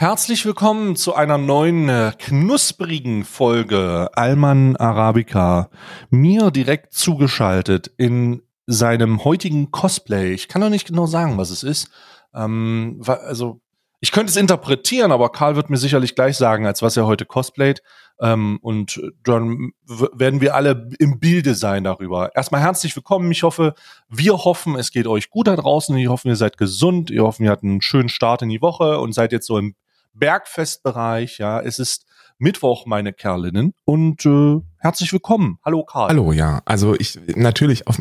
Herzlich willkommen zu einer neuen äh, knusprigen Folge Alman Arabica. Mir direkt zugeschaltet in seinem heutigen Cosplay. Ich kann noch nicht genau sagen, was es ist. Ähm, also ich könnte es interpretieren, aber Karl wird mir sicherlich gleich sagen, als was er heute cosplayt. Ähm, und dann werden wir alle im Bilde sein darüber. Erstmal herzlich willkommen. Ich hoffe, wir hoffen, es geht euch gut da draußen. Ich hoffe, ihr seid gesund. Wir hoffen, ihr habt einen schönen Start in die Woche und seid jetzt so im Bergfestbereich. Ja, es ist Mittwoch, meine Kerlinnen. Und äh, herzlich willkommen. Hallo Karl. Hallo, ja. Also ich natürlich auf,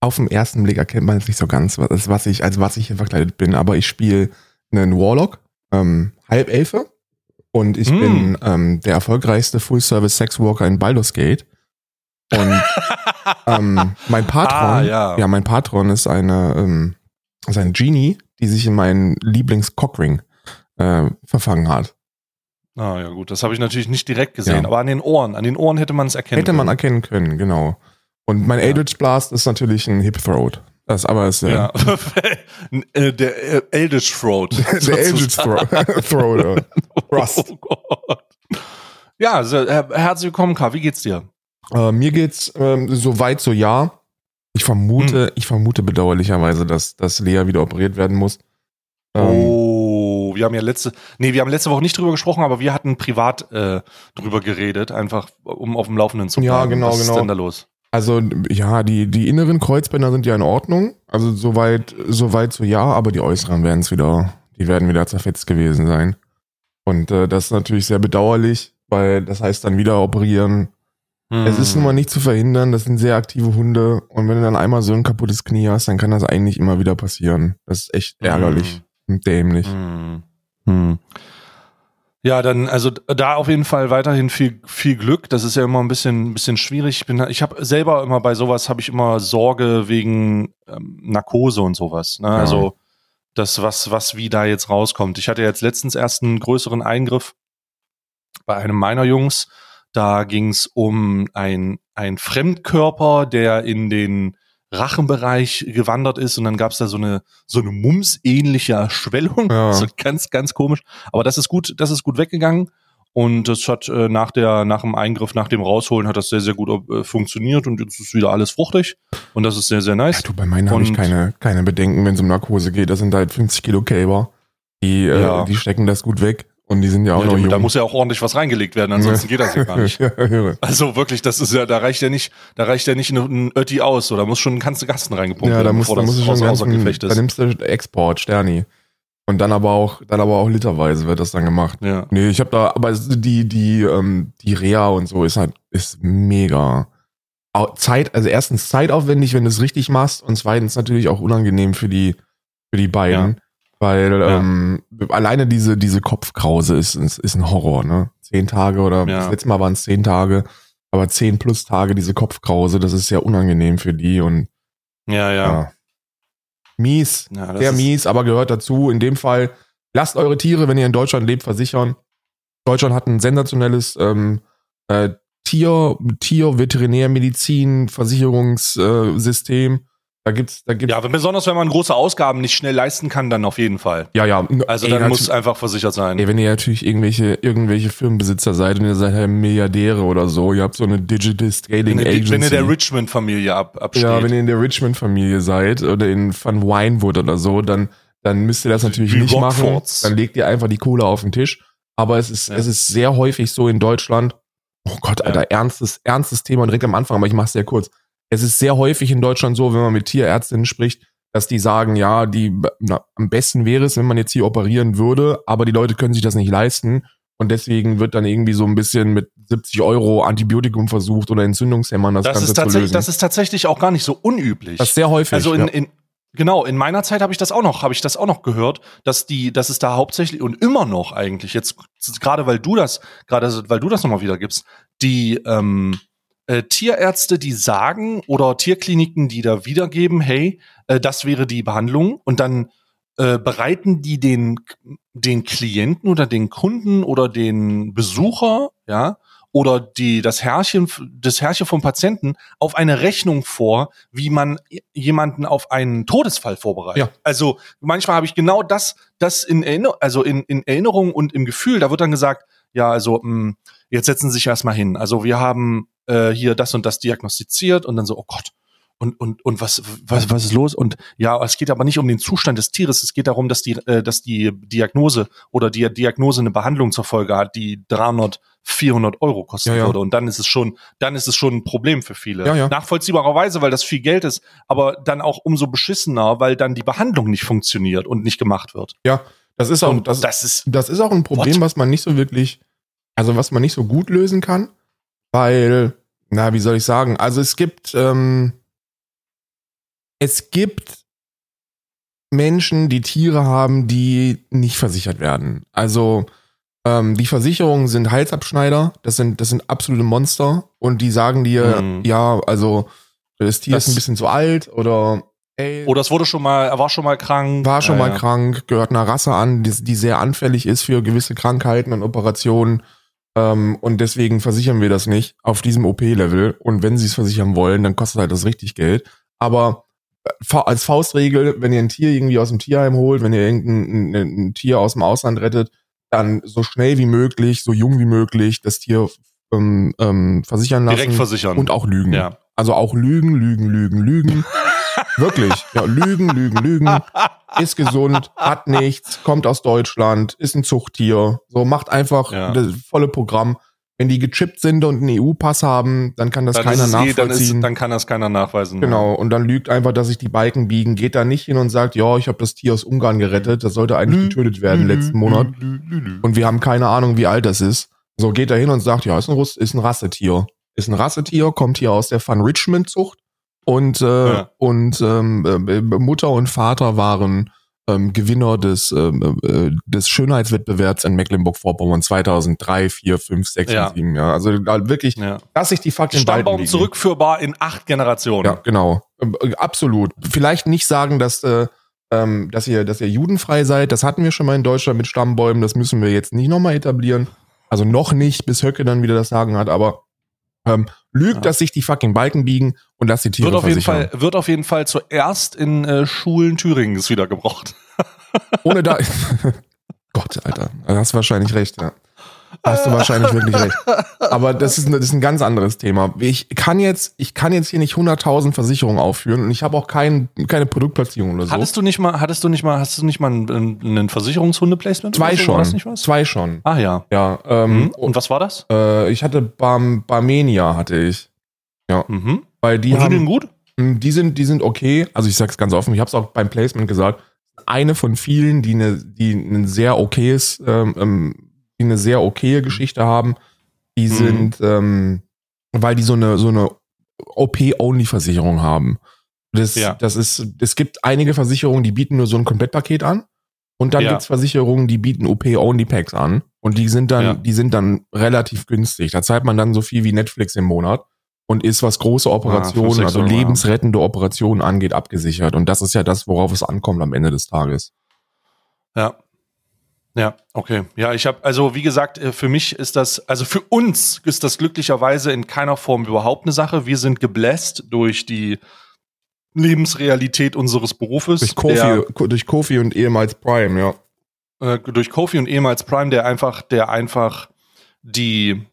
auf den ersten Blick erkennt man jetzt nicht so ganz, was, was ich, als was ich hier verkleidet bin, aber ich spiele einen Warlock, ähm, Halbelfe. Und ich mm. bin ähm, der erfolgreichste Full-Service-Sexwalker in Baldur's Gate. Und ähm, mein Patron, ah, ja. ja. mein Patron ist eine, ähm, ist eine Genie, die sich in meinen Lieblings-Cockring äh, verfangen hat. Ah ja gut, das habe ich natürlich nicht direkt gesehen, ja. aber an den Ohren, an den Ohren hätte man es erkennen hätte können. Hätte man erkennen können, genau. Und mein ja. Eldritch Blast ist natürlich ein Hip Throat. Das aber ist ja. Äh, der äh, Eldritch Throat. der Eldritch Throat. Throat. Rust. Oh Gott. Ja, also, herzlich willkommen, K. Wie geht's dir? Äh, mir geht's ähm, so weit so ja. Ich vermute, hm. ich vermute bedauerlicherweise, dass, dass Lea wieder operiert werden muss. Ähm, oh, wir haben ja letzte, nee, wir haben letzte Woche nicht drüber gesprochen, aber wir hatten privat äh, drüber geredet, einfach um auf dem Laufenden zu bleiben. Ja, genau, Was genau. Was ist denn da los? Also ja, die, die inneren Kreuzbänder sind ja in Ordnung. Also soweit, soweit so ja, aber die äußeren werden es wieder, die werden wieder zerfetzt gewesen sein. Und äh, das ist natürlich sehr bedauerlich, weil das heißt dann wieder operieren. Hm. Es ist nun mal nicht zu verhindern, das sind sehr aktive Hunde. Und wenn du dann einmal so ein kaputtes Knie hast, dann kann das eigentlich immer wieder passieren. Das ist echt ärgerlich hm. Dämlich. Hm. Hm. Ja, dann also da auf jeden Fall weiterhin viel viel Glück. Das ist ja immer ein bisschen ein bisschen schwierig. Ich bin ich habe selber immer bei sowas habe ich immer Sorge wegen ähm, Narkose und sowas. Ne? Ja. Also das was was wie da jetzt rauskommt. Ich hatte jetzt letztens erst einen größeren Eingriff bei einem meiner Jungs. Da ging es um ein ein Fremdkörper, der in den Rachenbereich gewandert ist und dann gab es da so eine so eine Mums-ähnliche Erschwellung. Ja. Also ganz, ganz komisch. Aber das ist gut, das ist gut weggegangen. Und das hat äh, nach der, nach dem Eingriff, nach dem Rausholen hat das sehr, sehr gut äh, funktioniert und jetzt ist wieder alles fruchtig. Und das ist sehr, sehr nice. Ja, du, bei meinen habe ich keine, keine Bedenken, wenn es um Narkose geht. Das sind halt 50 Kilo Kälber. Die, äh, ja. die stecken das gut weg. Und die sind ja auch ja, noch jung. Da muss ja auch ordentlich was reingelegt werden, ansonsten geht das ja gar nicht. also wirklich, das ist ja, da reicht ja nicht, da reicht ja nicht ein Ötti aus, oder muss schon ein ganzer Gasten reingepumpt ja, da muss, da muss schon außer Gefecht ist. Da nimmst du Export, Sterni. Und dann aber auch, dann aber auch literweise wird das dann gemacht. Ja. Nee, ich habe da, aber die, die, ähm, die Rea und so ist halt, ist mega. Zeit, also erstens zeitaufwendig, wenn du es richtig machst, und zweitens natürlich auch unangenehm für die, für die beiden. Ja. Weil ja. ähm, alleine diese, diese Kopfkrause ist, ist, ist ein Horror, ne? Zehn Tage oder ja. das letzte Mal waren es zehn Tage, aber zehn plus Tage diese Kopfkrause, das ist sehr unangenehm für die und ja, ja. ja. Mies, ja, sehr mies, aber gehört dazu. In dem Fall, lasst eure Tiere, wenn ihr in Deutschland lebt, versichern. Deutschland hat ein sensationelles ähm, äh, Tier, Tier, Veterinärmedizin, Versicherungssystem. Da gibt's, da gibt's. Ja, besonders wenn man große Ausgaben nicht schnell leisten kann, dann auf jeden Fall. Ja, ja. Also ey, dann muss es einfach versichert sein. Ey, wenn ihr natürlich irgendwelche, irgendwelche Firmenbesitzer seid und ihr seid halt Milliardäre oder so, ihr habt so eine Digital Scaling wenn Agency. Wenn ihr der Richmond-Familie ab, absteht. Ja, wenn ihr in der Richmond-Familie seid oder in Van Winewood oder so, dann, dann müsst ihr das natürlich Wie nicht Rockfords. machen. Dann legt ihr einfach die Kohle auf den Tisch. Aber es ist, ja. es ist sehr häufig so in Deutschland. Oh Gott, Alter, ja. ernstes, ernstes Thema direkt am Anfang, aber ich mach's sehr kurz es ist sehr häufig in Deutschland so, wenn man mit Tierärztinnen spricht, dass die sagen, ja, die na, am besten wäre es, wenn man jetzt hier operieren würde, aber die Leute können sich das nicht leisten und deswegen wird dann irgendwie so ein bisschen mit 70 Euro Antibiotikum versucht oder Entzündungshämmern das, das Ganze ist tatsächlich, zu lösen. Das ist tatsächlich auch gar nicht so unüblich. Das ist sehr häufig. Also in, ja. in genau in meiner Zeit habe ich das auch noch, habe ich das auch noch gehört, dass die, dass es da hauptsächlich und immer noch eigentlich jetzt gerade weil du das gerade weil du das nochmal wieder gibst, die ähm, äh, Tierärzte, die sagen oder Tierkliniken, die da wiedergeben, hey, äh, das wäre die Behandlung und dann äh, bereiten die den den Klienten oder den Kunden oder den Besucher, ja, oder die, das Herrchen, das Herrchen vom Patienten auf eine Rechnung vor, wie man jemanden auf einen Todesfall vorbereitet. Ja. Also manchmal habe ich genau das, das in Erinnerung, also in, in Erinnerung und im Gefühl, da wird dann gesagt, ja, also mh, hm, jetzt setzen Sie sich erstmal hin. Also wir haben äh, hier das und das diagnostiziert und dann so, oh Gott, und, und, und was, was, was ist los? Und ja, es geht aber nicht um den Zustand des Tieres. Es geht darum, dass die, äh, dass die Diagnose oder die Diagnose eine Behandlung zur Folge hat, die 300, 400 Euro kosten ja, ja. würde. Und dann ist es schon, dann ist es schon ein Problem für viele. Ja. Nachvollziehbarerweise, weil das viel Geld ist, aber dann auch umso beschissener, weil dann die Behandlung nicht funktioniert und nicht gemacht wird. Ja, das ist auch, das, das, ist, das ist auch ein Problem, what? was man nicht so wirklich, also was man nicht so gut lösen kann, weil, na, wie soll ich sagen? Also es gibt, ähm, es gibt Menschen, die Tiere haben, die nicht versichert werden. Also ähm, die Versicherungen sind Halsabschneider, das sind, das sind absolute Monster und die sagen dir, mhm. ja, also das Tier das ist ein bisschen zu alt oder ey. Oder es wurde schon mal, er war schon mal krank. War schon ja, mal ja. krank, gehört einer Rasse an, die, die sehr anfällig ist für gewisse Krankheiten und Operationen. Ähm, und deswegen versichern wir das nicht auf diesem OP-Level. Und wenn sie es versichern wollen, dann kostet halt das richtig Geld. Aber als Faustregel, wenn ihr ein Tier irgendwie aus dem Tierheim holt, wenn ihr irgendein ein, ein Tier aus dem Ausland rettet, dann so schnell wie möglich, so jung wie möglich das Tier ähm, ähm, versichern lassen. Direkt versichern. Und auch lügen. Ja. Also auch lügen, lügen, lügen, lügen. Wirklich. Ja, lügen, lügen, lügen. Ist gesund, hat nichts, kommt aus Deutschland, ist ein Zuchttier. So, macht einfach ja. das volle Programm. Wenn die gechippt sind und einen EU-Pass haben, dann kann das dann keiner nachvollziehen. Eh, dann, ist, dann, kann das keiner nachweisen. Genau, und dann lügt einfach, dass sich die Balken biegen, geht da nicht hin und sagt, ja, ich habe das Tier aus Ungarn gerettet, das sollte eigentlich getötet werden letzten Monat. Und wir haben keine Ahnung, wie alt das ist. So geht er hin und sagt, ja, ist ein, Russ, ist ein Rassetier. Ist ein Rassetier, kommt hier aus der Van Richmond Zucht und äh, ja. und ähm, äh, Mutter und Vater waren ähm, Gewinner des, ähm, äh, des Schönheitswettbewerbs in Mecklenburg-Vorpommern 2003, 4, 5, 6 ja. und 7. Ja. Also wirklich, ja. dass sich die fucking Stammbaum zurückführbar in acht Generationen. Ja, genau. Ähm, äh, absolut. Vielleicht nicht sagen, dass, äh, ähm, dass, ihr, dass ihr judenfrei seid. Das hatten wir schon mal in Deutschland mit Stammbäumen. Das müssen wir jetzt nicht nochmal etablieren. Also noch nicht, bis Höcke dann wieder das Sagen hat. Aber ähm, lügt, ja. dass sich die fucking Balken biegen und dass die Tiere wird auf jeden Fall Wird auf jeden Fall zuerst in äh, Schulen Thüringens wieder gebraucht. Ohne da. Gott, Alter. Da hast wahrscheinlich recht, ja. Hast du wahrscheinlich wirklich recht. Aber das ist, das ist ein ganz anderes Thema. Ich kann jetzt, ich kann jetzt hier nicht 100.000 Versicherungen aufführen und ich habe auch kein, keine Produktplatzierung oder so. Hattest du nicht mal, hattest du nicht mal, hast du nicht mal ein, ein Versicherungshunde-Placement? Zwei so? schon. Zwei schon. Ah ja. Ja. Ähm, mhm. Und was war das? Äh, ich hatte Bar Barmenia hatte ich. Ja. Mhm. Weil die und haben, sind gut? Hm, die sind, die sind okay. Also ich sag's ganz offen. Ich habe es auch beim Placement gesagt eine von vielen, die eine, die ein sehr okayes, ähm, ähm, die eine sehr okaye Geschichte haben. Die mhm. sind, ähm, weil die so eine, so eine OP-Only-Versicherung haben. Das, ja. das ist, es gibt einige Versicherungen, die bieten nur so ein Komplettpaket an. Und dann ja. gibt's Versicherungen, die bieten OP-Only-Packs an. Und die sind dann, ja. die sind dann relativ günstig. Da zahlt man dann so viel wie Netflix im Monat und ist, was große Operationen, ah, also lebensrettende Operationen angeht, abgesichert. Und das ist ja das, worauf es ankommt am Ende des Tages. Ja. Ja, okay. Ja, ich habe, also wie gesagt, äh, für mich ist das, also für uns ist das glücklicherweise in keiner Form überhaupt eine Sache. Wir sind gebläst durch die Lebensrealität unseres Berufes. Durch Kofi, der, durch Kofi und ehemals Prime, ja. Äh, durch Kofi und ehemals Prime, der einfach, der einfach die,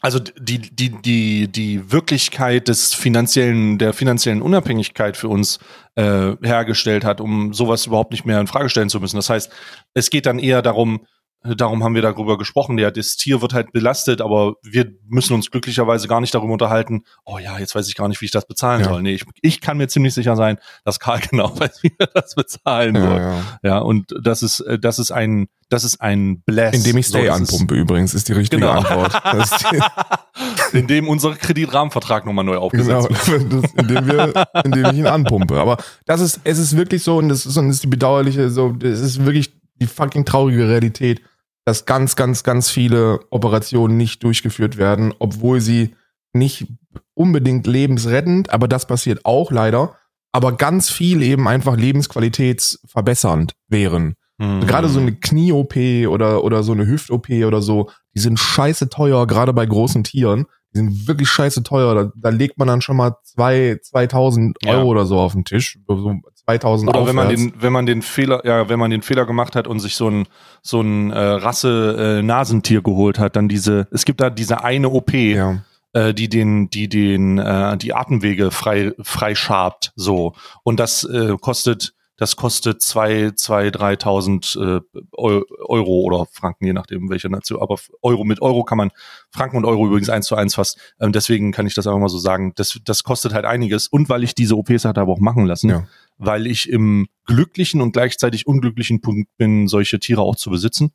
also die, die, die, die Wirklichkeit des finanziellen, der finanziellen Unabhängigkeit für uns äh, hergestellt hat, um sowas überhaupt nicht mehr in Frage stellen zu müssen. Das heißt, es geht dann eher darum, Darum haben wir darüber gesprochen. Ja, das Tier wird halt belastet, aber wir müssen uns glücklicherweise gar nicht darüber unterhalten, oh ja, jetzt weiß ich gar nicht, wie ich das bezahlen ja. soll. Nee, ich, ich kann mir ziemlich sicher sein, dass Karl genau weiß, wie er das bezahlen ja, soll. Ja. ja, und das ist, äh, das ist ein, das ist ein Bless. Indem ich Stay so, anpumpe übrigens, ist die richtige genau. Antwort. indem unser Kreditrahmenvertrag nochmal neu aufgesetzt genau, wird. Das, indem, wir, indem ich ihn anpumpe. Aber das ist, es ist wirklich so, und das ist, und das ist die bedauerliche, so, das ist wirklich die fucking traurige Realität, dass ganz, ganz, ganz viele Operationen nicht durchgeführt werden, obwohl sie nicht unbedingt lebensrettend, aber das passiert auch leider, aber ganz viel eben einfach lebensqualitätsverbessernd wären. Mhm. Gerade so eine Knie-OP oder, oder so eine Hüft-OP oder so, die sind scheiße teuer, gerade bei großen Tieren. Die sind wirklich scheiße teuer. Da, da legt man dann schon mal zwei, 2000 Euro ja. oder so auf den Tisch. So 2000 Oder wenn man den, wenn man den Fehler, ja, wenn man den Fehler gemacht hat und sich so ein, so ein äh, Rasse äh, Nasentier geholt hat, dann diese, es gibt da diese eine OP, ja. äh, die den, die den, äh, die Atemwege frei, frei schabt, so. Und das äh, kostet das kostet zwei, zwei, dreitausend äh, Euro oder Franken, je nachdem welche Nation. Aber Euro mit Euro kann man, Franken und Euro übrigens eins zu eins fast. Ähm, deswegen kann ich das einfach mal so sagen. Das, das kostet halt einiges. Und weil ich diese OPs hatte aber auch machen lassen, ja. Weil ich im glücklichen und gleichzeitig unglücklichen Punkt bin, solche Tiere auch zu besitzen.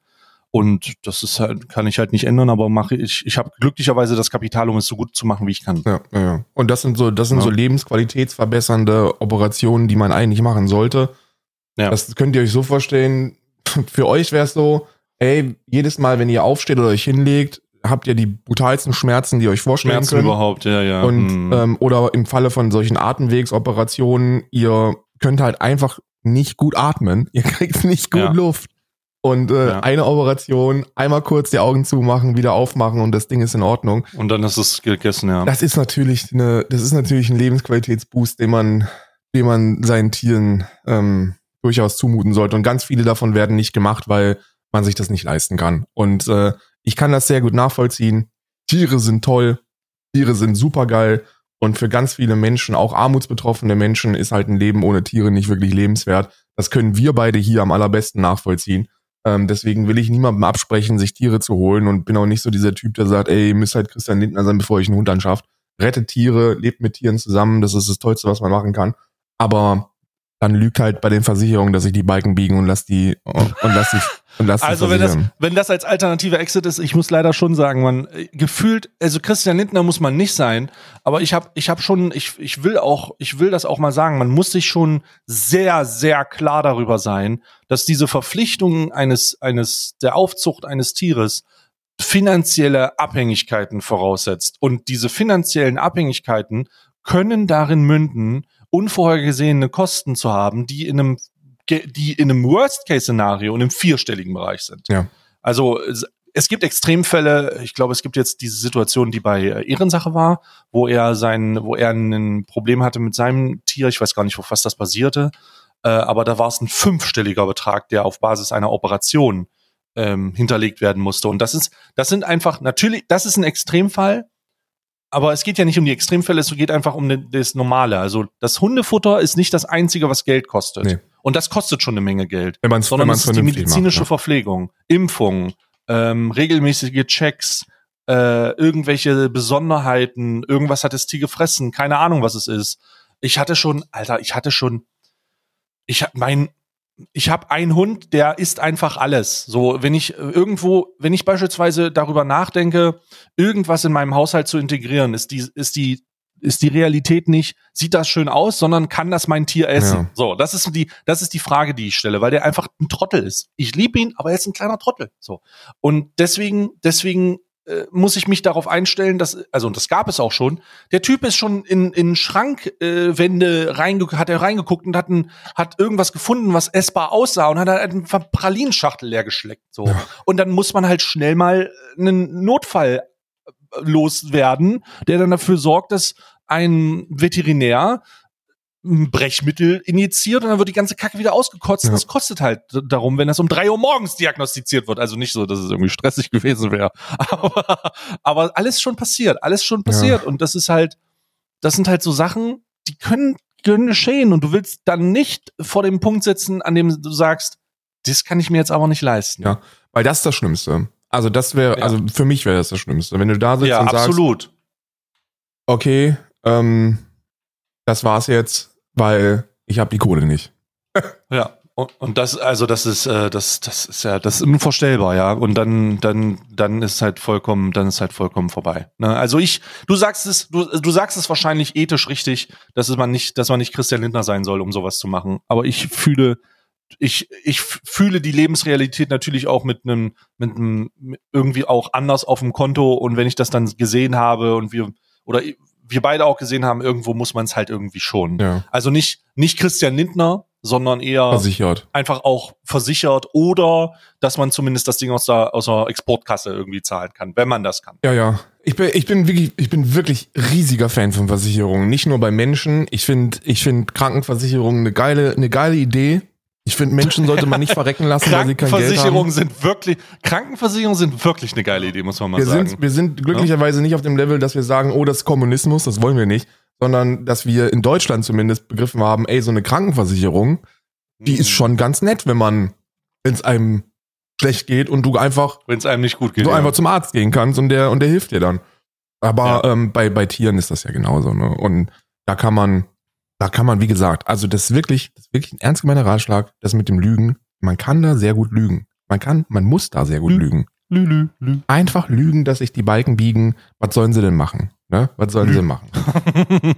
Und das ist halt, kann ich halt nicht ändern, aber mache ich, ich habe glücklicherweise das Kapital, um es so gut zu machen, wie ich kann. Ja, ja. Und das sind so, das sind ja. so lebensqualitätsverbessernde Operationen, die man eigentlich machen sollte. Ja. Das könnt ihr euch so vorstellen. Für euch wäre es so, ey, jedes Mal, wenn ihr aufsteht oder euch hinlegt, habt ihr die brutalsten Schmerzen, die ihr euch vorstellen Schmerzen könnt. überhaupt, ja, ja. Und, hm. ähm, oder im Falle von solchen Atemwegsoperationen, ihr könnt halt einfach nicht gut atmen. Ihr kriegt nicht gut ja. Luft. Und äh, ja. eine Operation, einmal kurz die Augen zumachen, wieder aufmachen und das Ding ist in Ordnung. Und dann ist es gegessen, ja. Das ist natürlich eine, das ist natürlich ein Lebensqualitätsboost, den man, den man seinen Tieren ähm, durchaus zumuten sollte. Und ganz viele davon werden nicht gemacht, weil man sich das nicht leisten kann. Und äh, ich kann das sehr gut nachvollziehen. Tiere sind toll, Tiere sind super geil. Und für ganz viele Menschen, auch armutsbetroffene Menschen, ist halt ein Leben ohne Tiere nicht wirklich lebenswert. Das können wir beide hier am allerbesten nachvollziehen. Ähm, deswegen will ich niemandem absprechen, sich Tiere zu holen und bin auch nicht so dieser Typ, der sagt, ey, ihr müsst halt Christian Lindner sein, bevor ich einen Hund anschafft. Rettet Tiere, lebt mit Tieren zusammen, das ist das Tollste, was man machen kann. Aber dann lügt halt bei den Versicherungen, dass ich die Balken biegen und lass die und lass die Also wenn das wenn das als alternative Exit ist, ich muss leider schon sagen, man äh, gefühlt, also Christian Lindner muss man nicht sein, aber ich habe ich habe schon ich ich will auch ich will das auch mal sagen, man muss sich schon sehr sehr klar darüber sein, dass diese Verpflichtung eines eines der Aufzucht eines Tieres finanzielle Abhängigkeiten voraussetzt. Und diese finanziellen Abhängigkeiten können darin münden, unvorhergesehene Kosten zu haben, die in einem, die in einem Worst-Case-Szenario und im vierstelligen Bereich sind. Ja. Also es gibt Extremfälle. Ich glaube, es gibt jetzt diese Situation, die bei äh, Ehrensache war, wo er sein, wo er ein Problem hatte mit seinem Tier. Ich weiß gar nicht, auf was das basierte. Äh, aber da war es ein fünfstelliger Betrag, der auf Basis einer Operation ähm, hinterlegt werden musste. Und das ist, das sind einfach natürlich, das ist ein Extremfall aber es geht ja nicht um die Extremfälle, es geht einfach um das Normale. Also das Hundefutter ist nicht das Einzige, was Geld kostet. Nee. Und das kostet schon eine Menge Geld. Wenn man's, sondern wenn es ist die medizinische macht, ja. Verpflegung, Impfung, ähm, regelmäßige Checks, äh, irgendwelche Besonderheiten, irgendwas hat das Tier gefressen, keine Ahnung, was es ist. Ich hatte schon, Alter, ich hatte schon, ich mein, ich habe einen Hund, der isst einfach alles. So, wenn ich irgendwo, wenn ich beispielsweise darüber nachdenke, irgendwas in meinem Haushalt zu integrieren, ist die, ist die, ist die Realität nicht, sieht das schön aus, sondern kann das mein Tier essen? Ja. So, das ist die, das ist die Frage, die ich stelle, weil der einfach ein Trottel ist. Ich liebe ihn, aber er ist ein kleiner Trottel. So. Und deswegen, deswegen äh, muss ich mich darauf einstellen, dass, also und das gab es auch schon, der Typ ist schon in, in Schrankwände äh, reinge hat er reingeguckt und hat, ein, hat irgendwas gefunden, was essbar aussah und hat halt eine Pralinschachtel leer geschleckt. So. Ja. Und dann muss man halt schnell mal einen Notfall äh, loswerden, der dann dafür sorgt, dass ein Veterinär ein Brechmittel injiziert und dann wird die ganze Kacke wieder ausgekotzt. Ja. Das kostet halt darum, wenn das um drei Uhr morgens diagnostiziert wird. Also nicht so, dass es irgendwie stressig gewesen wäre. Aber, aber alles schon passiert, alles schon passiert. Ja. Und das ist halt, das sind halt so Sachen, die können, können geschehen. Und du willst dann nicht vor dem Punkt sitzen, an dem du sagst, das kann ich mir jetzt aber nicht leisten. Ja, weil das ist das Schlimmste. Also das wäre, ja. also für mich wäre das das Schlimmste. Wenn du da sitzt ja, und absolut. sagst, okay, ähm, das war's jetzt weil ich habe die Kohle nicht. ja. Und, das, also das ist, äh, das, das ist ja, das ist unvorstellbar, ja. Und dann, dann, dann ist halt vollkommen, dann ist halt vollkommen vorbei. Ne? Also ich, du sagst es, du, du sagst es wahrscheinlich ethisch richtig, dass man nicht, dass man nicht Christian Lindner sein soll, um sowas zu machen. Aber ich fühle, ich, ich fühle die Lebensrealität natürlich auch mit einem, mit einem irgendwie auch anders auf dem Konto. Und wenn ich das dann gesehen habe und wir, oder wir beide auch gesehen haben, irgendwo muss man es halt irgendwie schon. Ja. Also nicht, nicht Christian Lindner, sondern eher versichert. einfach auch versichert oder dass man zumindest das Ding aus der, aus der Exportkasse irgendwie zahlen kann, wenn man das kann. Ja, ja. Ich bin, ich bin wirklich, ich bin wirklich riesiger Fan von Versicherungen. Nicht nur bei Menschen. Ich finde, ich finde Krankenversicherungen eine geile, eine geile Idee. Ich finde, Menschen sollte man nicht verrecken lassen, weil sie kein Geld haben. sind wirklich, Krankenversicherungen sind wirklich eine geile Idee, muss man mal wir sagen. Sind, wir sind glücklicherweise ja? nicht auf dem Level, dass wir sagen, oh, das ist Kommunismus, das wollen wir nicht, sondern dass wir in Deutschland zumindest begriffen haben, ey, so eine Krankenversicherung, die ist hm. schon ganz nett, wenn man, wenn es einem schlecht geht und du einfach, wenn es einem nicht gut geht, du ja. einfach zum Arzt gehen kannst und der und der hilft dir dann. Aber ja. ähm, bei bei Tieren ist das ja genauso. Ne? Und da kann man da kann man, wie gesagt, also das ist wirklich, das ist wirklich ein ernst gemeinter Ratschlag, das mit dem Lügen. Man kann da sehr gut lügen. Man kann, man muss da sehr gut lü, lügen. Lü, lü, lü. Einfach lügen, dass sich die Balken biegen. Was sollen sie denn machen? Ne? Was sollen lü. sie machen?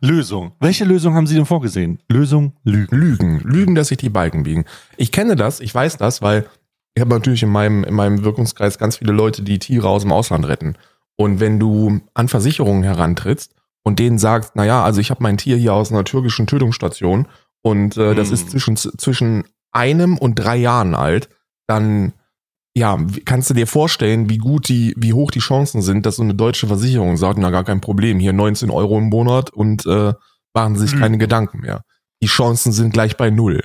Lösung. Welche Lösung haben Sie denn vorgesehen? Lösung, Lügen. Lügen. Lügen, dass sich die Balken biegen. Ich kenne das, ich weiß das, weil ich habe natürlich in meinem, in meinem Wirkungskreis ganz viele Leute, die Tiere aus dem Ausland retten. Und wenn du an Versicherungen herantrittst, und denen sagst, naja, also ich habe mein Tier hier aus einer türkischen Tötungsstation und äh, das ist hm. zwischen, zwischen einem und drei Jahren alt, dann ja, kannst du dir vorstellen, wie gut die, wie hoch die Chancen sind, dass so eine deutsche Versicherung sagt, na gar kein Problem, hier 19 Euro im Monat und äh, machen sich mhm. keine Gedanken mehr. Die Chancen sind gleich bei null.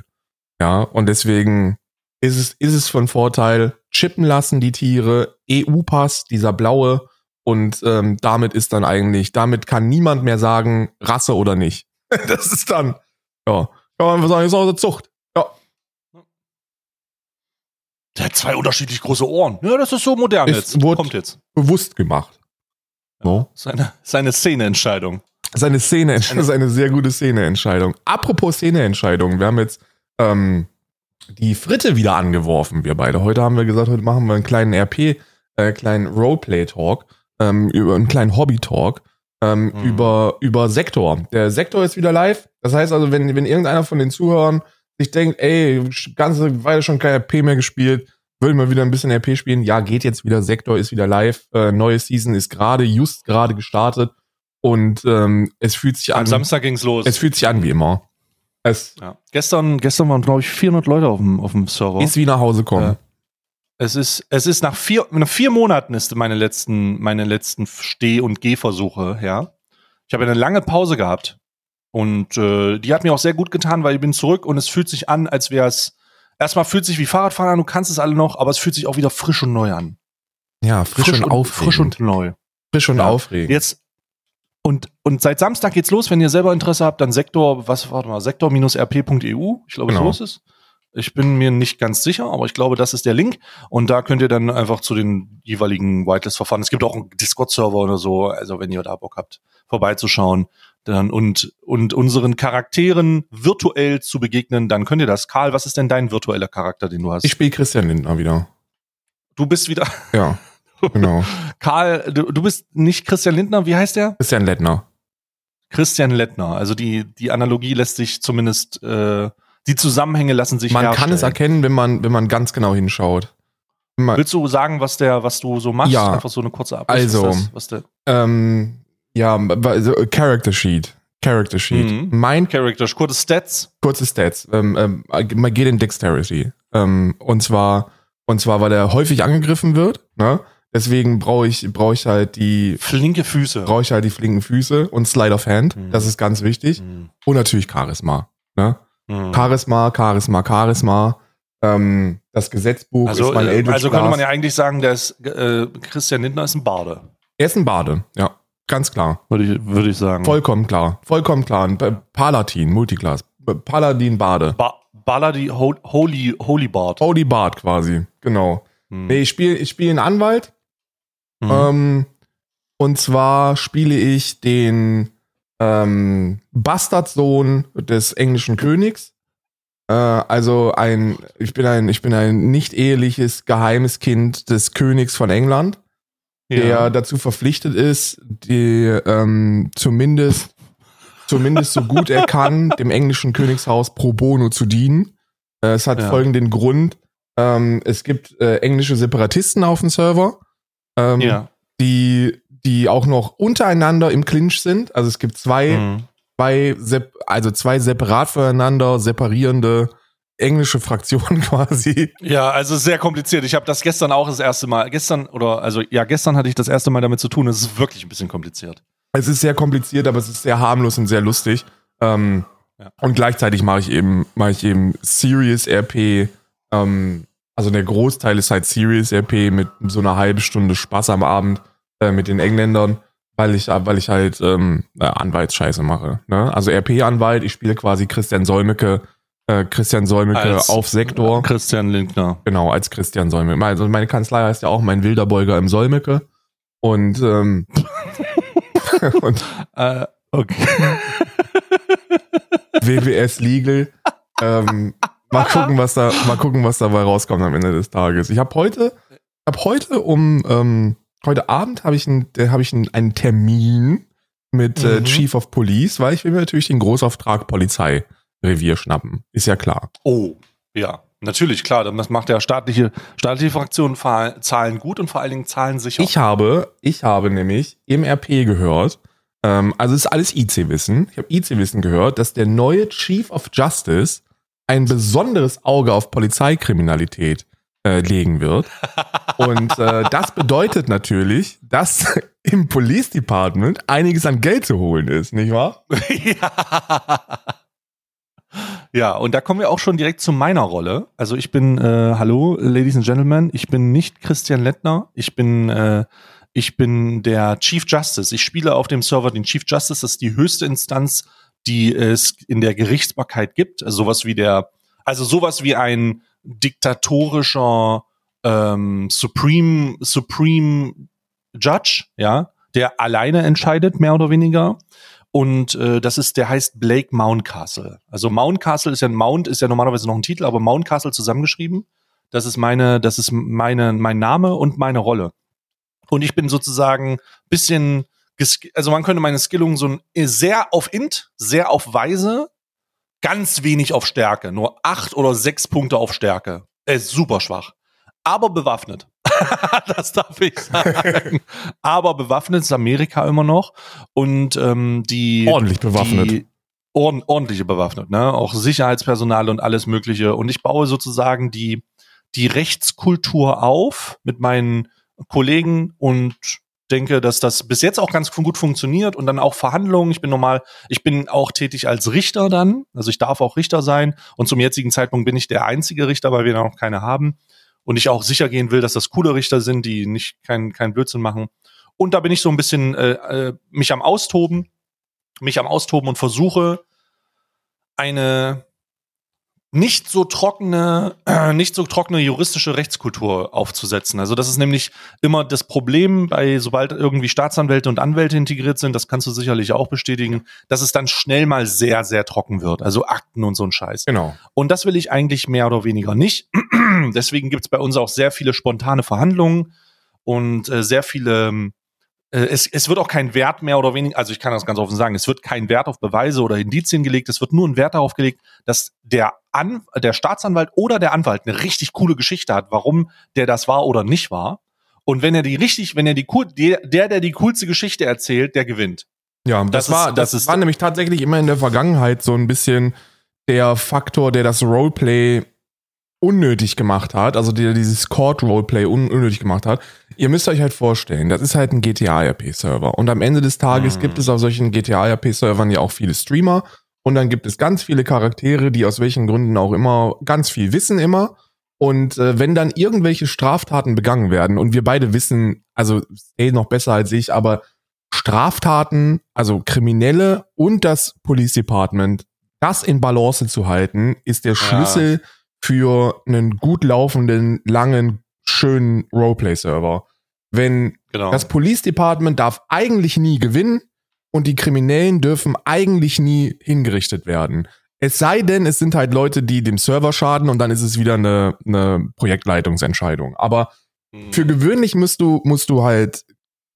Ja, und deswegen ist es, ist es von Vorteil, chippen lassen die Tiere, EU-Pass, dieser blaue, und ähm, damit ist dann eigentlich, damit kann niemand mehr sagen, Rasse oder nicht. das ist dann, ja, kann man einfach sagen, ist auch eine Zucht. Ja. Der hat zwei unterschiedlich große Ohren. Ja, das ist so modern es jetzt. Wurde Kommt jetzt. Bewusst gemacht. So. Seine, seine Szeneentscheidung. Seine Szene, seine sehr gute Szeneentscheidung. Apropos Szeneentscheidung, wir haben jetzt ähm, die Fritte wieder angeworfen, wir beide. Heute haben wir gesagt, heute machen wir einen kleinen RP, äh, kleinen Roleplay-Talk ähm, über einen kleinen Hobby-Talk ähm, mhm. über, über Sektor. Der Sektor ist wieder live. Das heißt also, wenn, wenn irgendeiner von den Zuhörern sich denkt, ey, ganze Weile schon kein RP mehr gespielt, würde mal wieder ein bisschen RP spielen. Ja, geht jetzt wieder. Sektor ist wieder live. Äh, neue Season ist gerade, just gerade gestartet. Und ähm, es fühlt sich Am an. Am Samstag ging's los. Es fühlt sich an wie immer. Es ja. Gestern, gestern waren, glaube ich, 400 Leute auf dem, auf dem Server. Ist wie nach Hause kommen. Es ist, es ist nach vier, nach vier Monaten ist meine letzten, meine letzten Steh- und Gehversuche, ja. Ich habe eine lange Pause gehabt. Und äh, die hat mir auch sehr gut getan, weil ich bin zurück und es fühlt sich an, als wäre es. Erstmal fühlt sich wie Fahrradfahren an, du kannst es alle noch, aber es fühlt sich auch wieder frisch und neu an. Ja, frisch, frisch und, aufregend. Frisch und neu. Frisch und ja. aufregend. Jetzt, und, und seit Samstag geht's los, wenn ihr selber Interesse habt, dann Sektor, was, warte mal, sektor-rp.eu, ich glaube, genau. so ist es. Ich bin mir nicht ganz sicher, aber ich glaube, das ist der Link. Und da könnt ihr dann einfach zu den jeweiligen Whitelist-Verfahren. Es gibt auch einen Discord-Server oder so, also wenn ihr da Bock habt, vorbeizuschauen dann und, und unseren Charakteren virtuell zu begegnen, dann könnt ihr das. Karl, was ist denn dein virtueller Charakter, den du hast? Ich spiele Christian Lindner wieder. Du bist wieder. Ja. Genau. Karl, du, du bist nicht Christian Lindner, wie heißt der? Christian Lettner. Christian Lettner. Also die, die Analogie lässt sich zumindest äh, die Zusammenhänge lassen sich Man herstellen. kann es erkennen, wenn man, wenn man ganz genau hinschaut. Man Willst du sagen, was der, was du so machst? Ja. Einfach so eine kurze Abriss. Also, was, der ähm, ja, also Character Sheet. Character Sheet. Mhm. Mein Character, kurze Stats. Kurze Stats. Ähm, ähm, man geht in Dexterity. Ähm, und zwar, und zwar, weil er häufig angegriffen wird. Ne? Deswegen brauche ich, brauche ich halt die flinke Füße. Brauche ich halt die flinken Füße und Slide of Hand. Mhm. Das ist ganz wichtig. Mhm. Und natürlich Charisma. Ne? Mhm. Charisma, Charisma, Charisma. Ähm, das Gesetzbuch also, ist mein Eldritch Also könnte man ja eigentlich sagen, ist, äh, Christian Lindner ist ein Bade. Er ist ein Bade, ja. Ganz klar. Würde ich, würde ich sagen. Vollkommen klar. Vollkommen klar. Palatin, Multiclass. Paladin Bade. Ba Baladi, Holy, Holy Bard. Holy Bard quasi, genau. Hm. Nee, ich spiele ich spiel einen Anwalt. Hm. Ähm, und zwar spiele ich den ähm, Bastardsohn des englischen Königs. Äh, also ein, ich bin ein, ich bin ein nicht eheliches geheimes Kind des Königs von England, ja. der dazu verpflichtet ist, die ähm, zumindest, zumindest so gut er kann, dem englischen Königshaus pro bono zu dienen. Äh, es hat ja. folgenden Grund. Ähm, es gibt äh, englische Separatisten auf dem Server, ähm, ja. die die auch noch untereinander im Clinch sind. Also es gibt zwei, mhm. zwei, also zwei separat voneinander separierende englische Fraktionen quasi. Ja, also sehr kompliziert. Ich habe das gestern auch das erste Mal, gestern oder also ja, gestern hatte ich das erste Mal damit zu tun. Es ist wirklich ein bisschen kompliziert. Es ist sehr kompliziert, aber es ist sehr harmlos und sehr lustig. Ähm, ja. Und gleichzeitig mache ich eben, mache ich eben Serious RP. Ähm, also der Großteil ist halt Serious RP mit so einer halben Stunde Spaß am Abend äh, mit den Engländern, weil ich, weil ich halt ähm, äh, Anwaltsscheiße mache. Ne? Also RP-Anwalt, ich spiele quasi Christian Solmecke, äh, Christian Solmecke als, auf Sektor. Christian Lindner. Genau, als Christian Solmecke. Also meine Kanzlei heißt ja auch mein Wilderbeuger im Solmecke. Und, ähm, und äh, okay. WWS Legal. Ähm, mal gucken, was da, mal gucken, was dabei rauskommt am Ende des Tages. Ich habe heute, habe heute um, ähm, heute Abend habe ich, ein, hab ich ein, einen Termin mit äh, mhm. Chief of Police, weil ich will mir natürlich den Großauftrag Polizeirevier schnappen. Ist ja klar. Oh, ja. Natürlich, klar, das macht ja staatliche, staatliche Fraktionen zahlen gut und vor allen Dingen zahlen sicher. Ich habe, ich habe nämlich im RP gehört, ähm, also ist alles IC-Wissen. Ich habe IC-Wissen gehört, dass der neue Chief of Justice ein besonderes Auge auf Polizeikriminalität äh, legen wird. Und äh, das bedeutet natürlich, dass im Police Department einiges an Geld zu holen ist, nicht wahr? ja. Ja, und da kommen wir auch schon direkt zu meiner Rolle. Also ich bin, äh, hallo, Ladies and Gentlemen, ich bin nicht Christian Lettner, ich bin äh, ich bin der Chief Justice. Ich spiele auf dem Server den Chief Justice. Das ist die höchste Instanz, die es in der Gerichtsbarkeit gibt. Also sowas wie der, also sowas wie ein diktatorischer ähm, Supreme Supreme Judge, ja, der alleine entscheidet, mehr oder weniger. Und äh, das ist, der heißt Blake Mountcastle. Also Mountcastle ist ja Mount ist ja normalerweise noch ein Titel, aber Mountcastle zusammengeschrieben. Das ist meine, das ist meine, mein Name und meine Rolle. Und ich bin sozusagen bisschen, also man könnte meine Skillung so sehr auf Int, sehr auf Weise, ganz wenig auf Stärke. Nur acht oder sechs Punkte auf Stärke. Er ist super schwach. Aber bewaffnet. das darf ich sagen. Aber bewaffnet ist Amerika immer noch. Und ähm, die. Ordentlich bewaffnet. Die, ord ordentliche bewaffnet, ne? Auch Sicherheitspersonal und alles Mögliche. Und ich baue sozusagen die, die Rechtskultur auf mit meinen Kollegen und denke, dass das bis jetzt auch ganz gut funktioniert und dann auch Verhandlungen. Ich bin normal, ich bin auch tätig als Richter dann, also ich darf auch Richter sein und zum jetzigen Zeitpunkt bin ich der einzige Richter, weil wir noch keine haben und ich auch sicher gehen will, dass das coole Richter sind, die nicht keinen kein Blödsinn machen. Und da bin ich so ein bisschen äh, äh, mich am Austoben, mich am Austoben und versuche eine nicht so trockene, äh, nicht so trockene juristische Rechtskultur aufzusetzen. Also das ist nämlich immer das Problem bei, sobald irgendwie Staatsanwälte und Anwälte integriert sind, das kannst du sicherlich auch bestätigen, dass es dann schnell mal sehr, sehr trocken wird. Also Akten und so ein Scheiß. Genau. Und das will ich eigentlich mehr oder weniger nicht. Deswegen gibt's bei uns auch sehr viele spontane Verhandlungen und äh, sehr viele ähm, äh, es, es wird auch kein Wert mehr oder weniger, also ich kann das ganz offen sagen, es wird kein Wert auf Beweise oder Indizien gelegt, es wird nur ein Wert darauf gelegt, dass der, An der Staatsanwalt oder der Anwalt eine richtig coole Geschichte hat, warum der das war oder nicht war. Und wenn er die richtig, wenn er die cool, der, der, der die coolste Geschichte erzählt, der gewinnt. Ja, das, das war, ist, das, das ist, war nämlich tatsächlich immer in der Vergangenheit so ein bisschen der Faktor, der das Roleplay unnötig gemacht hat, also der dieses Court-Roleplay un unnötig gemacht hat. Ihr müsst euch halt vorstellen, das ist halt ein GTA-RP-Server. Und am Ende des Tages mhm. gibt es auf solchen GTA-RP-Servern ja auch viele Streamer. Und dann gibt es ganz viele Charaktere, die aus welchen Gründen auch immer ganz viel wissen immer. Und äh, wenn dann irgendwelche Straftaten begangen werden, und wir beide wissen, also eh noch besser als ich, aber Straftaten, also Kriminelle und das Police Department, das in Balance zu halten, ist der Schlüssel ja für einen gut laufenden, langen, schönen Roleplay-Server. Wenn genau. das Police Department darf eigentlich nie gewinnen und die Kriminellen dürfen eigentlich nie hingerichtet werden. Es sei denn, es sind halt Leute, die dem Server schaden und dann ist es wieder eine, eine Projektleitungsentscheidung. Aber hm. für gewöhnlich musst du, musst du halt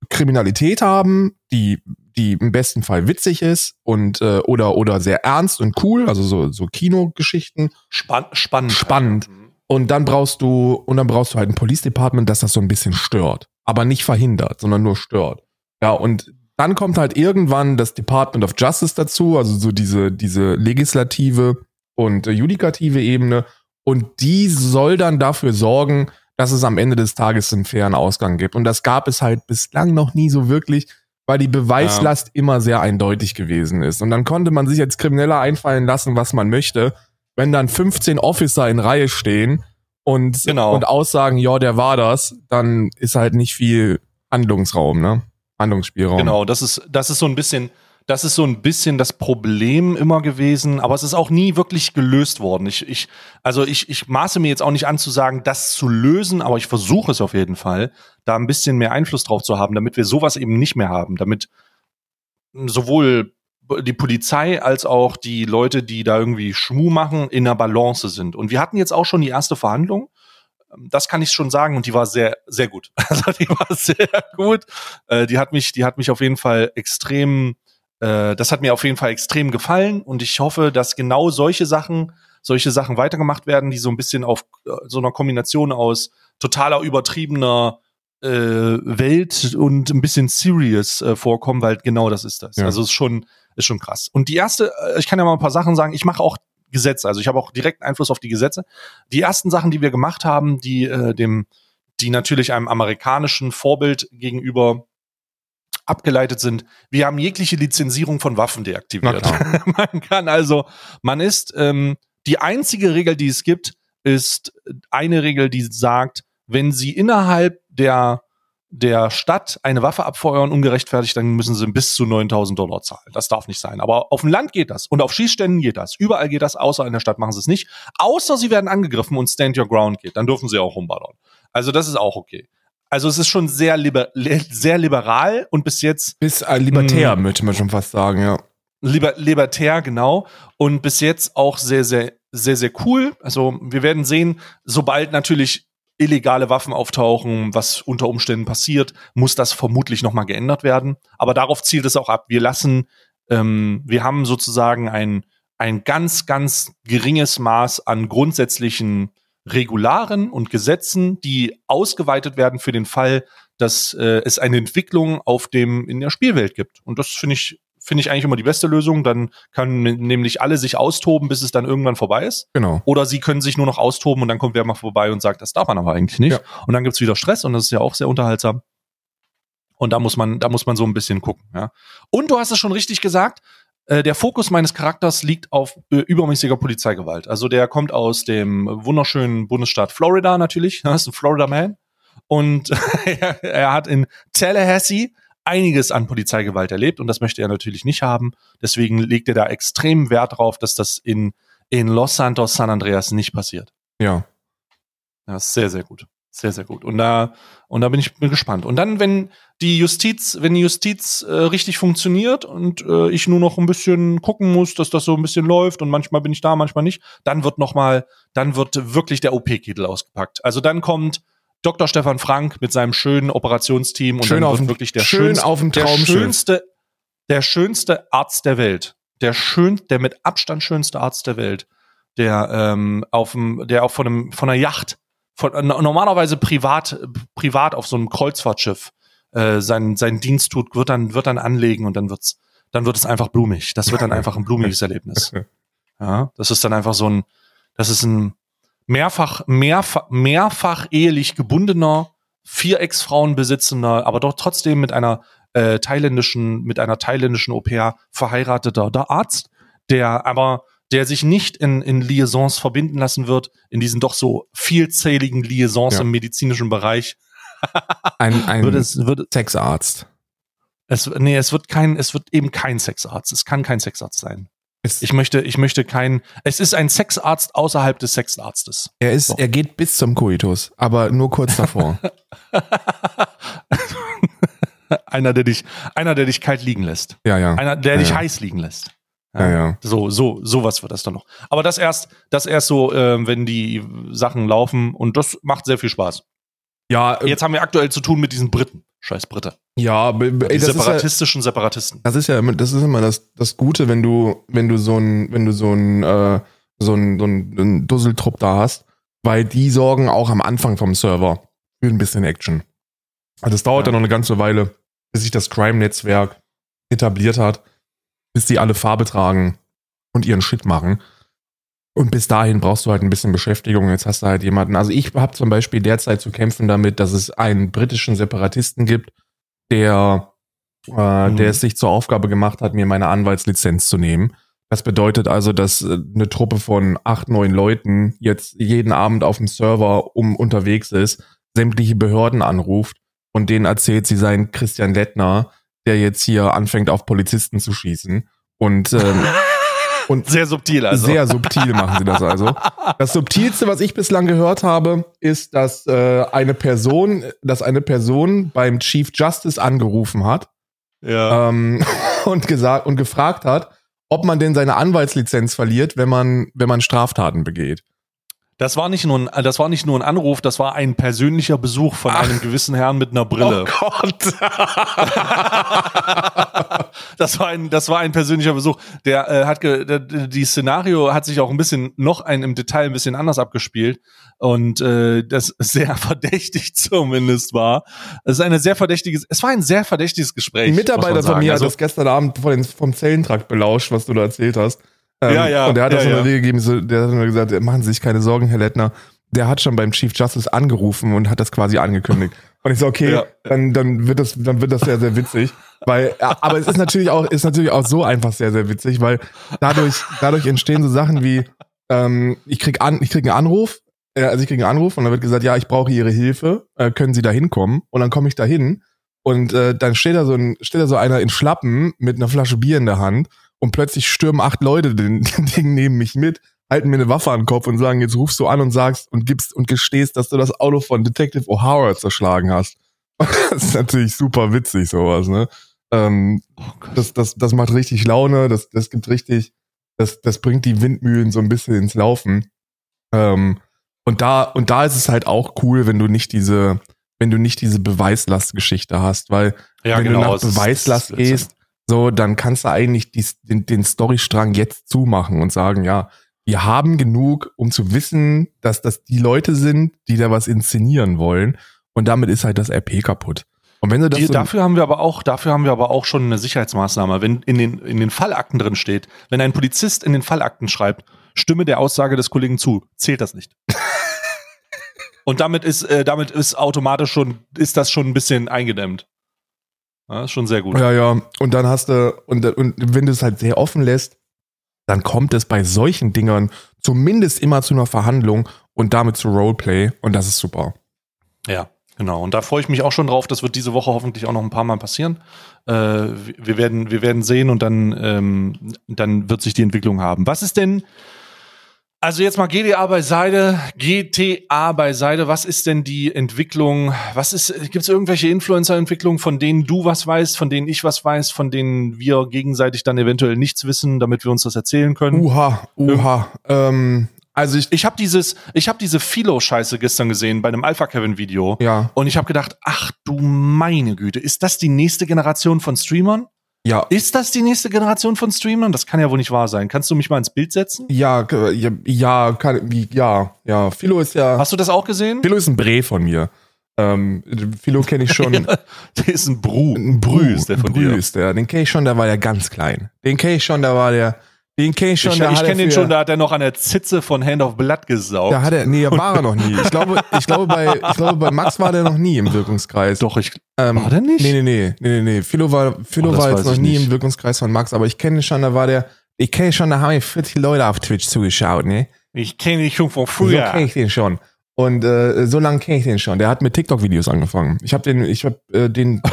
Kriminalität haben, die die im besten Fall witzig ist und äh, oder oder sehr ernst und cool, also so so Kinogeschichten. Spann spannend. Spannend. Mhm. Und dann brauchst du und dann brauchst du halt ein Police Department, das das so ein bisschen stört, aber nicht verhindert, sondern nur stört. Ja, und dann kommt halt irgendwann das Department of Justice dazu, also so diese, diese legislative und äh, judikative Ebene. Und die soll dann dafür sorgen, dass es am Ende des Tages einen fairen Ausgang gibt. Und das gab es halt bislang noch nie so wirklich, weil die Beweislast ja. immer sehr eindeutig gewesen ist. Und dann konnte man sich als Krimineller einfallen lassen, was man möchte. Wenn dann 15 Officer in Reihe stehen und, genau. und aussagen, ja, der war das, dann ist halt nicht viel Handlungsraum, ne? Handlungsspielraum. Genau, das ist, das ist so ein bisschen, das ist so ein bisschen das Problem immer gewesen, aber es ist auch nie wirklich gelöst worden. Ich, ich, also ich, ich maße mir jetzt auch nicht an zu sagen, das zu lösen, aber ich versuche es auf jeden Fall, da ein bisschen mehr Einfluss drauf zu haben, damit wir sowas eben nicht mehr haben, damit sowohl die Polizei als auch die Leute, die da irgendwie Schmu machen, in der Balance sind. Und wir hatten jetzt auch schon die erste Verhandlung das kann ich schon sagen und die war sehr, sehr gut. Also die war sehr gut. Äh, die hat mich, die hat mich auf jeden Fall extrem, äh, das hat mir auf jeden Fall extrem gefallen und ich hoffe, dass genau solche Sachen, solche Sachen weitergemacht werden, die so ein bisschen auf äh, so einer Kombination aus totaler übertriebener äh, Welt und ein bisschen serious äh, vorkommen, weil genau das ist das. Ja. Also es ist schon, ist schon krass. Und die erste, äh, ich kann ja mal ein paar Sachen sagen, ich mache auch Gesetze. Also ich habe auch direkten Einfluss auf die Gesetze. Die ersten Sachen, die wir gemacht haben, die äh, dem, die natürlich einem amerikanischen Vorbild gegenüber abgeleitet sind. Wir haben jegliche Lizenzierung von Waffen deaktiviert. man kann also, man ist ähm, die einzige Regel, die es gibt, ist eine Regel, die sagt, wenn sie innerhalb der der Stadt eine Waffe abfeuern, ungerechtfertigt, dann müssen sie bis zu 9000 Dollar zahlen. Das darf nicht sein. Aber auf dem Land geht das. Und auf Schießständen geht das. Überall geht das, außer in der Stadt machen sie es nicht. Außer sie werden angegriffen und Stand Your Ground geht. Dann dürfen sie auch rumballern. Also das ist auch okay. Also es ist schon sehr, liber sehr liberal und bis jetzt. Bis äh, libertär, mh, möchte man schon fast sagen, ja. Liber libertär, genau. Und bis jetzt auch sehr, sehr, sehr, sehr cool. Also wir werden sehen, sobald natürlich illegale Waffen auftauchen, was unter Umständen passiert, muss das vermutlich nochmal geändert werden. Aber darauf zielt es auch ab. Wir lassen, ähm, wir haben sozusagen ein, ein ganz, ganz geringes Maß an grundsätzlichen Regularen und Gesetzen, die ausgeweitet werden für den Fall, dass äh, es eine Entwicklung auf dem in der Spielwelt gibt. Und das finde ich finde ich eigentlich immer die beste Lösung. Dann können nämlich alle sich austoben, bis es dann irgendwann vorbei ist. Genau. Oder sie können sich nur noch austoben und dann kommt wer mal vorbei und sagt, das darf man aber eigentlich nicht. Ja. Und dann gibt's wieder Stress und das ist ja auch sehr unterhaltsam. Und da muss man, da muss man so ein bisschen gucken. Ja. Und du hast es schon richtig gesagt, äh, der Fokus meines Charakters liegt auf äh, übermäßiger Polizeigewalt. Also der kommt aus dem wunderschönen Bundesstaat Florida natürlich. Das ist ein Florida Man. Und er, hat in Tallahassee einiges an Polizeigewalt erlebt und das möchte er natürlich nicht haben. Deswegen legt er da extrem Wert drauf, dass das in, in Los Santos, San Andreas nicht passiert. Ja. Ja, sehr, sehr gut. Sehr, sehr gut. Und da, und da bin ich gespannt. Und dann, wenn die Justiz, wenn die Justiz äh, richtig funktioniert und äh, ich nur noch ein bisschen gucken muss, dass das so ein bisschen läuft und manchmal bin ich da, manchmal nicht, dann wird noch mal, dann wird wirklich der OP-Kittel ausgepackt. Also dann kommt Dr. Stefan Frank mit seinem schönen Operationsteam und schön dann wird wirklich der schön schönste, auf dem Traum der schönste, der schönste Arzt der Welt, der schön, der mit Abstand schönste Arzt der Welt, der ähm, auf dem, der auch von einem von einer Yacht, von normalerweise privat privat auf so einem Kreuzfahrtschiff äh, seinen seinen Dienst tut, wird dann wird dann anlegen und dann wird's dann wird es einfach blumig. Das wird dann einfach ein blumiges Erlebnis. Ja, das ist dann einfach so ein, das ist ein, mehrfach, mehrfach, mehrfach ehelich gebundener, vier Ex-Frauen besitzender, aber doch trotzdem mit einer äh, thailändischen, mit einer thailändischen Au-pair verheirateter der Arzt, der aber der sich nicht in, in Liaisons verbinden lassen wird, in diesen doch so vielzähligen Liaisons ja. im medizinischen Bereich. ein ein wird es, wird, Sexarzt. Es, nee, es wird kein, es wird eben kein Sexarzt. Es kann kein Sexarzt sein. Es ich möchte, ich möchte kein. Es ist ein Sexarzt außerhalb des Sexarztes. Er ist, so. er geht bis zum Coitus, aber nur kurz davor. einer, der dich, einer, der dich kalt liegen lässt. Ja, ja. Einer, der ja, dich ja. heiß liegen lässt. Ja, ja. So, so, sowas wird das dann noch. Aber das erst, das erst so, äh, wenn die Sachen laufen und das macht sehr viel Spaß. Ja, äh, jetzt haben wir aktuell zu tun mit diesen Briten. Scheiß Britte. Ja, ey, die separatistischen ja, Separatisten. Das ist ja immer, das ist immer das, das Gute, wenn du, wenn du so ein, wenn du so ein, äh, so ein, so ein Dusseltrupp da hast, weil die sorgen auch am Anfang vom Server für ein bisschen Action. Also das dauert ja. dann noch eine ganze Weile, bis sich das Crime-Netzwerk etabliert hat, bis die alle Farbe tragen und ihren Shit machen. Und bis dahin brauchst du halt ein bisschen Beschäftigung. Jetzt hast du halt jemanden. Also ich habe zum Beispiel derzeit zu kämpfen damit, dass es einen britischen Separatisten gibt, der, äh, mhm. der es sich zur Aufgabe gemacht hat, mir meine Anwaltslizenz zu nehmen. Das bedeutet also, dass äh, eine Truppe von acht, neun Leuten jetzt jeden Abend auf dem Server um unterwegs ist, sämtliche Behörden anruft und denen erzählt, sie seien Christian Lettner, der jetzt hier anfängt auf Polizisten zu schießen. Und ähm, Und sehr subtil also. Sehr subtil machen sie das also. Das subtilste, was ich bislang gehört habe, ist, dass äh, eine Person, dass eine Person beim Chief Justice angerufen hat ja. ähm, und gesagt und gefragt hat, ob man denn seine Anwaltslizenz verliert, wenn man wenn man Straftaten begeht. Das war nicht nur ein, das war nicht nur ein Anruf, das war ein persönlicher Besuch von Ach. einem gewissen Herrn mit einer Brille. Oh Gott. das war ein, das war ein persönlicher Besuch. Der äh, hat ge, der, die Szenario hat sich auch ein bisschen noch ein im Detail ein bisschen anders abgespielt und äh, das sehr verdächtig zumindest war. Es ist eine sehr verdächtiges, es war ein sehr verdächtiges Gespräch. Ein Mitarbeiter von mir also, hat das gestern Abend von den, vom Zellentrakt belauscht, was du da erzählt hast. Ähm, ja, ja. Und der hat ja, das ja. Regel gegeben, so, der hat nur gesagt, machen Sie sich keine Sorgen, Herr Lettner. Der hat schon beim Chief Justice angerufen und hat das quasi angekündigt. Und ich so, okay, ja. dann, dann wird das, dann wird das sehr, sehr witzig. Weil, aber es ist natürlich auch, ist natürlich auch so einfach sehr, sehr witzig, weil dadurch, dadurch entstehen so Sachen wie, ähm, ich krieg an, ich krieg einen Anruf, äh, also ich krieg einen Anruf und dann wird gesagt, ja, ich brauche Ihre Hilfe, äh, können Sie da hinkommen? Und dann komme ich da hin und äh, dann steht da so ein, steht da so einer in Schlappen mit einer Flasche Bier in der Hand und plötzlich stürmen acht Leute den, den Ding neben mich mit, halten mir eine Waffe an den Kopf und sagen, jetzt rufst du an und sagst und gibst und gestehst, dass du das Auto von Detective O'Hara zerschlagen hast. das ist natürlich super witzig, sowas, ne? Ähm, oh das, das, das macht richtig Laune, das, das gibt richtig, das, das bringt die Windmühlen so ein bisschen ins Laufen. Ähm, und da, und da ist es halt auch cool, wenn du nicht diese, wenn du nicht diese Beweislastgeschichte hast, weil ja, wenn genau, du nach Beweislast gehst, so, dann kannst du eigentlich die, den, den Storystrang jetzt zumachen und sagen, ja, wir haben genug, um zu wissen, dass das die Leute sind, die da was inszenieren wollen. Und damit ist halt das RP kaputt. Und wenn du das die, so dafür haben wir aber auch, dafür haben wir aber auch schon eine Sicherheitsmaßnahme. Wenn in den, in den Fallakten drin steht, wenn ein Polizist in den Fallakten schreibt, stimme der Aussage des Kollegen zu, zählt das nicht. Und damit ist, äh, damit ist automatisch schon, ist das schon ein bisschen eingedämmt. Ja, ist schon sehr gut. Ja, ja. Und dann hast du, und, und wenn du es halt sehr offen lässt, dann kommt es bei solchen Dingern zumindest immer zu einer Verhandlung und damit zu Roleplay und das ist super. Ja, genau. Und da freue ich mich auch schon drauf. Das wird diese Woche hoffentlich auch noch ein paar Mal passieren. Äh, wir, werden, wir werden sehen und dann, ähm, dann wird sich die Entwicklung haben. Was ist denn, also jetzt mal GDA beiseite, GTA beiseite. Was ist denn die Entwicklung? Was ist, gibt es irgendwelche Influencer-Entwicklungen, von denen du was weißt, von denen ich was weiß, von denen wir gegenseitig dann eventuell nichts wissen, damit wir uns das erzählen können? Uha, uha. Ähm, also ich, ich habe dieses, ich habe diese Philo-Scheiße gestern gesehen bei einem Alpha Kevin Video. Ja. Und ich habe gedacht, ach du meine Güte, ist das die nächste Generation von Streamern? Ja. Ist das die nächste Generation von Streamern? Das kann ja wohl nicht wahr sein. Kannst du mich mal ins Bild setzen? Ja, ja, ja, kann, ja, ja. Philo ist ja. Hast du das auch gesehen? Philo ist ein Bre von mir. Ähm, Philo kenne ich schon. der ist ein Bru. Ein Brü ist der von Brü dir. ist der. Den kenne ich schon, der war ja ganz klein. Den kenne ich schon, der war der den kenne ich schon. Ich, ich kenne den schon, da hat er noch an der Zitze von Hand of Blood gesaugt. Da hat er, nee, war er noch nie. Ich glaube, ich glaube bei, ich glaube bei Max war der noch nie im Wirkungskreis. Doch, ich, ähm, war der nicht? Nee, nee, nee, nee, nee. Philo war, Philo oh, war jetzt noch nie nicht. im Wirkungskreis von Max, aber ich kenne schon, da war der, ich kenne schon, da haben mir 40 Leute auf Twitch zugeschaut, ne? Ich kenne dich schon von früher. So kenne ich den schon. Und äh, so lange kenne ich den schon. Der hat mit TikTok-Videos angefangen. Ich habe den, ich habe äh, den.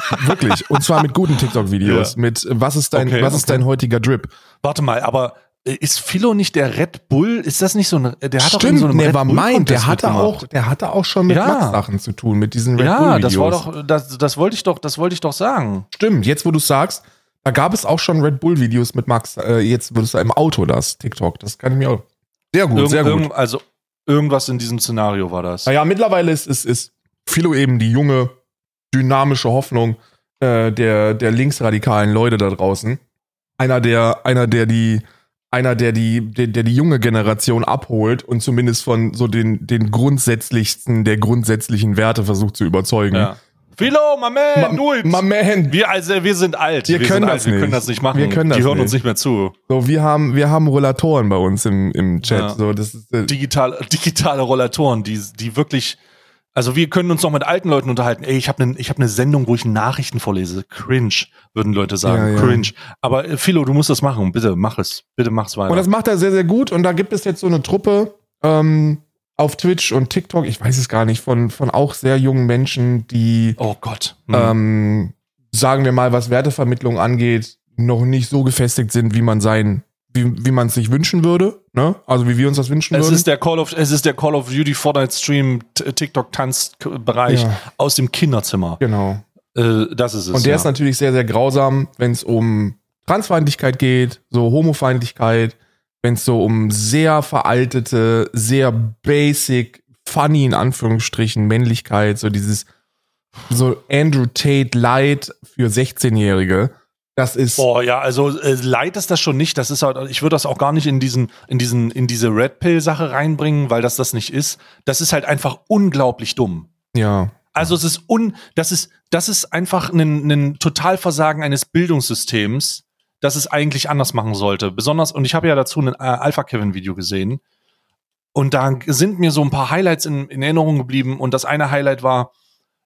Wirklich. Und zwar mit guten TikTok-Videos. Ja. Mit was ist dein, okay, was ist dein heutiger Drip? Warte mal, aber äh, ist Philo nicht der Red Bull? Ist das nicht so ein, der hat Stimmt, so einen Never Mind, der hatte auch, der hatte auch schon mit ja. Max Sachen zu tun, mit diesen Red ja, Bull Videos. Ja, das war doch, das, das wollte ich doch, das wollte ich doch sagen. Stimmt, jetzt wo du sagst, da gab es auch schon Red Bull Videos mit Max, äh, jetzt würdest du im Auto das, TikTok, das kann ich mir auch. Sehr gut, Irgend, sehr gut. Also irgendwas in diesem Szenario war das. Naja, mittlerweile ist, ist, ist Philo eben die junge, dynamische Hoffnung, äh, der, der linksradikalen Leute da draußen. Einer, der, einer, der die, einer, der die, der, der die junge Generation abholt und zumindest von so den, den grundsätzlichsten der grundsätzlichen Werte versucht zu überzeugen. Ja. Philo, my man, do it. My man. Wir, also, wir sind alt. Wir, wir können das alt. nicht. Wir können das nicht machen. Wir können das Die hören nicht. uns nicht mehr zu. So, wir haben, wir haben Rollatoren bei uns im, im Chat. Ja. So, das ist, äh Digital, digitale Rollatoren, die, die wirklich, also wir können uns noch mit alten Leuten unterhalten. Ey, ich habe eine hab ne Sendung, wo ich Nachrichten vorlese. Cringe, würden Leute sagen. Ja, ja. Cringe. Aber äh, Philo, du musst das machen. Bitte, mach es. Bitte mach's weiter. Und das macht er sehr, sehr gut. Und da gibt es jetzt so eine Truppe, ähm, auf Twitch und TikTok, ich weiß es gar nicht, von, von auch sehr jungen Menschen, die, oh Gott, mhm. ähm, sagen wir mal, was Wertevermittlung angeht, noch nicht so gefestigt sind, wie man sein, wie, wie man es sich wünschen würde, ne? Also wie wir uns das wünschen es würden. Ist der Call of, es ist der Call of Duty Fortnite Stream TikTok Tanzbereich ja. aus dem Kinderzimmer. Genau. Äh, das ist es. Und der ja. ist natürlich sehr, sehr grausam, wenn es um Transfeindlichkeit geht, so Homofeindlichkeit, wenn es so um sehr veraltete, sehr basic, funny in Anführungsstrichen Männlichkeit, so dieses so Andrew Tate Light für 16-Jährige. Das ist. Boah, ja, also äh, Light ist das schon nicht. Das ist halt, ich würde das auch gar nicht in diesen, in diesen, in diese Red Pill-Sache reinbringen, weil das das nicht ist. Das ist halt einfach unglaublich dumm. Ja. Also es ist un, das ist, das ist einfach ein, ein Totalversagen eines Bildungssystems, dass es eigentlich anders machen sollte. Besonders, und ich habe ja dazu ein äh, Alpha-Kevin-Video gesehen. Und da sind mir so ein paar Highlights in, in, Erinnerung geblieben. Und das eine Highlight war,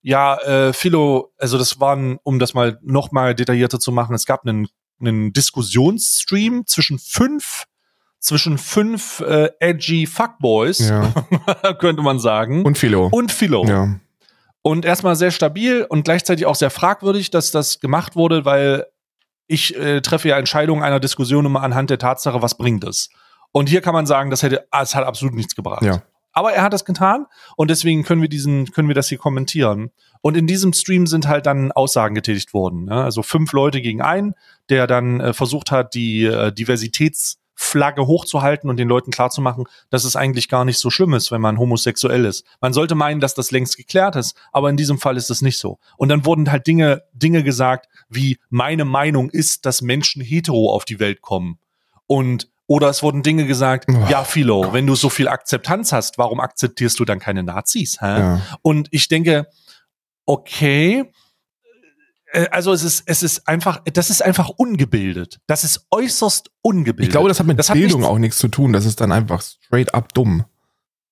ja, äh, Philo, also das waren, um das mal noch mal detaillierter zu machen, es gab einen, einen Diskussionsstream zwischen fünf zwischen fünf äh, edgy Fuckboys, ja. könnte man sagen. Und Philo. Und Philo. Ja. Und erstmal sehr stabil und gleichzeitig auch sehr fragwürdig, dass das gemacht wurde, weil ich äh, treffe ja Entscheidungen einer Diskussion immer anhand der Tatsache, was bringt es. Und hier kann man sagen, das hätte, ah, es hat absolut nichts gebracht. Ja. Aber er hat das getan und deswegen können wir diesen, können wir das hier kommentieren. Und in diesem Stream sind halt dann Aussagen getätigt worden. Ne? Also fünf Leute gegen einen, der dann äh, versucht hat, die äh, Diversitäts hochzuhalten und den Leuten klarzumachen, dass es eigentlich gar nicht so schlimm ist, wenn man homosexuell ist. Man sollte meinen, dass das längst geklärt ist, aber in diesem Fall ist es nicht so. Und dann wurden halt Dinge, Dinge gesagt, wie meine Meinung ist, dass Menschen hetero auf die Welt kommen. Und oder es wurden Dinge gesagt, oh, ja, Philo, wenn du so viel Akzeptanz hast, warum akzeptierst du dann keine Nazis? Hä? Ja. Und ich denke, okay, äh, also es ist, es ist einfach, das ist einfach ungebildet. Das ist äußerst ungebildet. Ich glaube, das hat mit das Bildung hat auch nichts zu tun. Das ist dann einfach straight up dumm.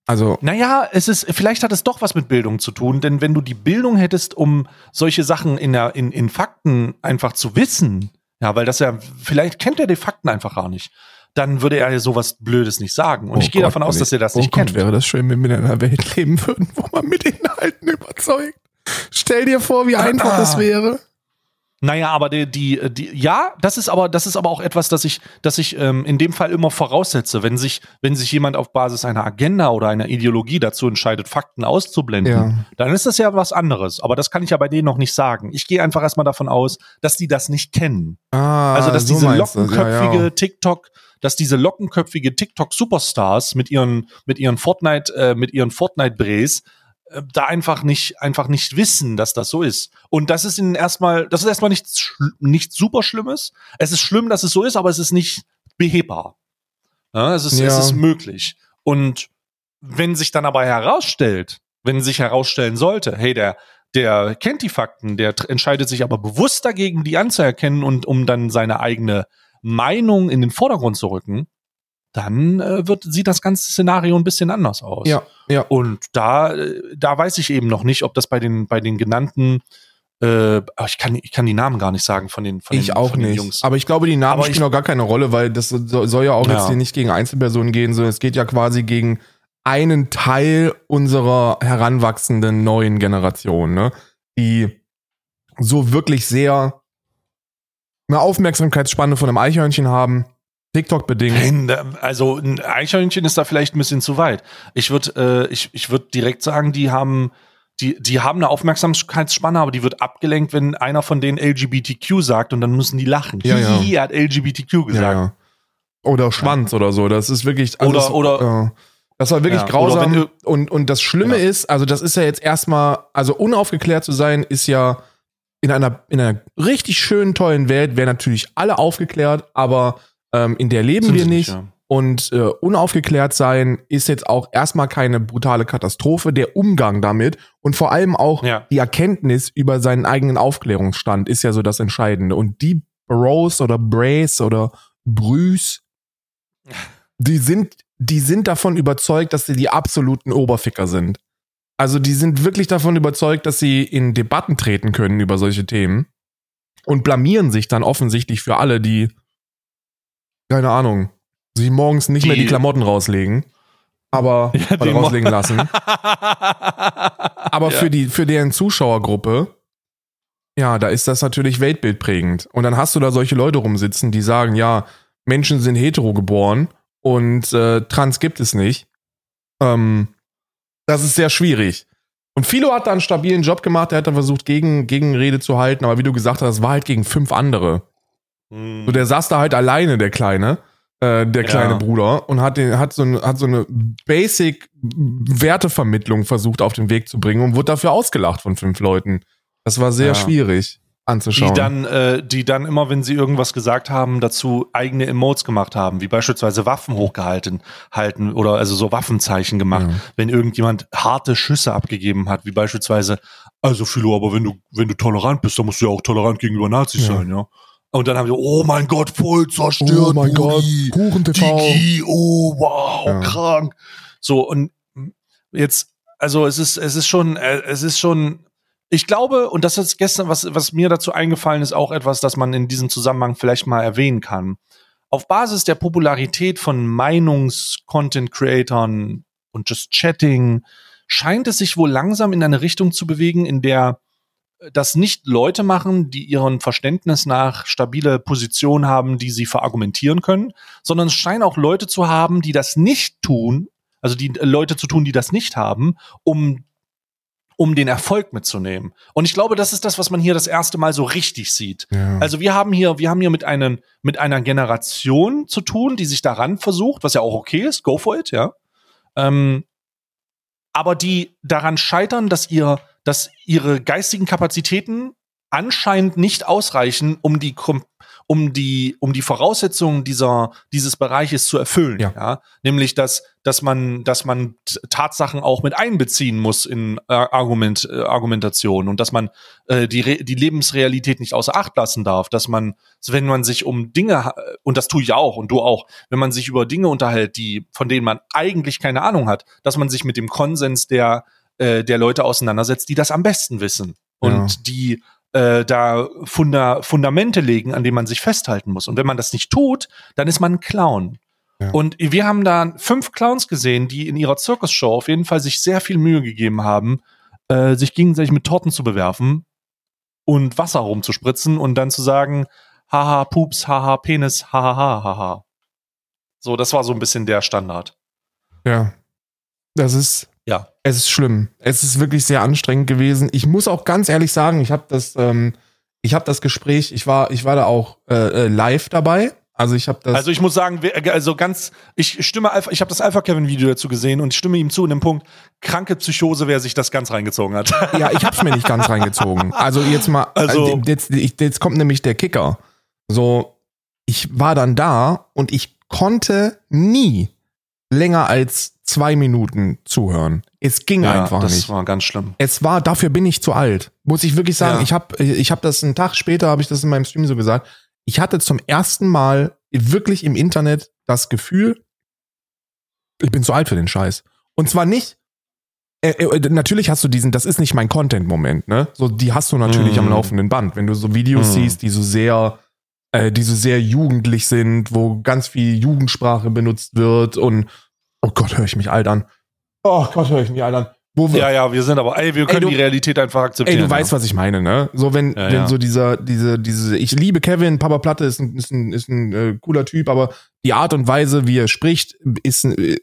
Also. Naja, es ist, vielleicht hat es doch was mit Bildung zu tun, denn wenn du die Bildung hättest, um solche Sachen in, der, in, in Fakten einfach zu wissen, ja, weil das ja, vielleicht kennt er die Fakten einfach gar nicht, dann würde er ja sowas Blödes nicht sagen. Und oh ich gehe davon aus, dass er das oh nicht Gott, kennt. wäre das schön, wenn wir in einer Welt leben würden, wo man mit Inhalten überzeugt. Stell dir vor, wie einfach ah. das wäre. Naja, aber die, die, die, ja, das ist aber, das ist aber auch etwas, das ich, das ich ähm, in dem Fall immer voraussetze. Wenn sich, wenn sich jemand auf Basis einer Agenda oder einer Ideologie dazu entscheidet, Fakten auszublenden, ja. dann ist das ja was anderes. Aber das kann ich ja bei denen noch nicht sagen. Ich gehe einfach erstmal davon aus, dass die das nicht kennen. Ah, also, dass so diese lockenköpfige ja, ja. TikTok, dass diese lockenköpfige TikTok-Superstars mit ihren, mit ihren Fortnite, äh, mit ihren Fortnite-Brees äh, da einfach nicht, einfach nicht wissen, dass das so ist. Und das ist ihnen erstmal, das ist erstmal nichts, nichts super Schlimmes. Es ist schlimm, dass es so ist, aber es ist nicht behebbar. Ja, es, ist, ja. es ist möglich. Und wenn sich dann aber herausstellt, wenn sich herausstellen sollte, hey, der, der kennt die Fakten, der entscheidet sich aber bewusst dagegen, die anzuerkennen und um dann seine eigene Meinung in den Vordergrund zu rücken, dann äh, wird, sieht das ganze Szenario ein bisschen anders aus. Ja, ja. Und da, äh, da weiß ich eben noch nicht, ob das bei den, bei den genannten äh, ich kann, ich kann die Namen gar nicht sagen von den, von ich den, auch nicht. Jungs. Aber ich glaube, die Namen Aber spielen auch gar keine Rolle, weil das soll ja auch ja. jetzt hier nicht gegen Einzelpersonen gehen, sondern es geht ja quasi gegen einen Teil unserer heranwachsenden neuen Generation, ne? Die so wirklich sehr eine Aufmerksamkeitsspanne von einem Eichhörnchen haben TikTok bedingt. Also ein Eichhörnchen ist da vielleicht ein bisschen zu weit. Ich würde äh, ich, ich würd direkt sagen, die haben die, die haben eine Aufmerksamkeitsspanne, aber die wird abgelenkt, wenn einer von denen LGBTQ sagt und dann müssen die lachen. Ja, ja. Hat LGBTQ gesagt. Ja, ja. Oder Schwanz ja. oder so. Das ist wirklich. Also oder, oder. Äh, das war wirklich grausam. und, und das Schlimme ist, also das ist ja jetzt erstmal, also unaufgeklärt zu sein, ist ja in einer, in einer richtig schönen, tollen Welt, wären natürlich alle aufgeklärt, aber ähm, in der leben Sind wir nicht. nicht ja. Und äh, unaufgeklärt sein ist jetzt auch erstmal keine brutale Katastrophe. Der Umgang damit und vor allem auch ja. die Erkenntnis über seinen eigenen Aufklärungsstand ist ja so das Entscheidende. Und die Bros oder Brace oder Brüs, die sind, die sind davon überzeugt, dass sie die absoluten Oberficker sind. Also die sind wirklich davon überzeugt, dass sie in Debatten treten können über solche Themen und blamieren sich dann offensichtlich für alle, die, keine Ahnung, sie morgens nicht die, mehr die Klamotten rauslegen, aber ja, oder rauslegen lassen. aber ja. für die, für deren Zuschauergruppe, ja, da ist das natürlich weltbildprägend. Und dann hast du da solche Leute rumsitzen, die sagen, ja, Menschen sind hetero geboren und äh, trans gibt es nicht. Ähm, das ist sehr schwierig. Und Philo hat da einen stabilen Job gemacht, er hat da versucht, gegen, Gegenrede zu halten, aber wie du gesagt hast, es war halt gegen fünf andere. Hm. So, der saß da halt alleine, der Kleine, äh, der kleine ja. Bruder, und hat, den, hat, so eine, hat so eine Basic-Wertevermittlung versucht auf den Weg zu bringen und wurde dafür ausgelacht von fünf Leuten. Das war sehr ja. schwierig anzuschauen. Die dann, äh, die dann immer, wenn sie irgendwas gesagt haben, dazu eigene Emotes gemacht haben, wie beispielsweise Waffen hochgehalten halten oder also so Waffenzeichen gemacht, ja. wenn irgendjemand harte Schüsse abgegeben hat, wie beispielsweise, also Philo, aber wenn du, wenn du tolerant bist, dann musst du ja auch tolerant gegenüber Nazis ja. sein, ja. Und dann haben wir, oh mein Gott, voll zerstört, oh mein Budi, Gott, Kuchen TV. Digi, oh wow, ja. krank. So, und jetzt, also es ist, es ist schon, äh, es ist schon ich glaube, und das ist gestern, was, was mir dazu eingefallen ist, auch etwas, das man in diesem Zusammenhang vielleicht mal erwähnen kann. Auf Basis der Popularität von Meinungs-Content-Creatern und Just Chatting scheint es sich wohl langsam in eine Richtung zu bewegen, in der das nicht Leute machen, die ihren Verständnis nach stabile Position haben, die sie verargumentieren können, sondern es scheinen auch Leute zu haben, die das nicht tun, also die Leute zu tun, die das nicht haben, um um den Erfolg mitzunehmen. Und ich glaube, das ist das, was man hier das erste Mal so richtig sieht. Ja. Also wir haben hier, wir haben hier mit einem, mit einer Generation zu tun, die sich daran versucht, was ja auch okay ist, go for it, ja. Ähm, aber die daran scheitern, dass ihr, dass ihre geistigen Kapazitäten anscheinend nicht ausreichen, um die um die, um die Voraussetzungen dieser, dieses Bereiches zu erfüllen. Ja. ja? Nämlich, dass, dass man, dass man Tatsachen auch mit einbeziehen muss in äh, Argument, äh, Argumentation und dass man äh, die, die Lebensrealität nicht außer Acht lassen darf, dass man, wenn man sich um Dinge, und das tue ich auch und du auch, wenn man sich über Dinge unterhält, die, von denen man eigentlich keine Ahnung hat, dass man sich mit dem Konsens der, äh, der Leute auseinandersetzt, die das am besten wissen. Und ja. die äh, da Funda Fundamente legen, an denen man sich festhalten muss. Und wenn man das nicht tut, dann ist man ein Clown. Ja. Und wir haben da fünf Clowns gesehen, die in ihrer Zirkusshow auf jeden Fall sich sehr viel Mühe gegeben haben, äh, sich gegenseitig mit Torten zu bewerfen und Wasser rumzuspritzen und dann zu sagen, haha, Pups, haha, Penis, haha, haha. So, das war so ein bisschen der Standard. Ja. Das ist, ja. Es ist schlimm. Es ist wirklich sehr anstrengend gewesen. Ich muss auch ganz ehrlich sagen, ich habe das, ähm, ich habe das Gespräch, ich war, ich war da auch äh, äh live dabei. Also ich habe das. Also ich muss sagen, also ganz, ich stimme, ich habe das Alpha Kevin Video dazu gesehen und ich stimme ihm zu in dem Punkt kranke Psychose, wer sich das ganz reingezogen hat. Ja, ich habe es mir nicht ganz reingezogen. Also jetzt mal, also, also jetzt, jetzt kommt nämlich der Kicker. So, ich war dann da und ich konnte nie länger als zwei Minuten zuhören. Es ging ja, einfach das nicht. Das war ganz schlimm. Es war, dafür bin ich zu alt. Muss ich wirklich sagen. Ja. Ich habe ich hab das einen Tag später, habe ich das in meinem Stream so gesagt. Ich hatte zum ersten Mal wirklich im Internet das Gefühl, ich bin zu alt für den Scheiß. Und zwar nicht, äh, äh, natürlich hast du diesen, das ist nicht mein Content-Moment, ne? So, die hast du natürlich mm. am laufenden Band. Wenn du so Videos mm. siehst, die so sehr, äh, die so sehr jugendlich sind, wo ganz viel Jugendsprache benutzt wird und Oh Gott, höre ich mich alt an. Oh Gott, höre ich mich alt an. Wo wir, ja, ja, wir sind aber, ey, wir können ey, du, die Realität einfach akzeptieren. Ey, du ja. weißt, was ich meine, ne? So, wenn, ja, wenn ja. so dieser, diese, diese, ich liebe Kevin, Papa Platte ist ein, ist ein, ist ein äh, cooler Typ, aber die Art und Weise, wie er spricht, ist, äh,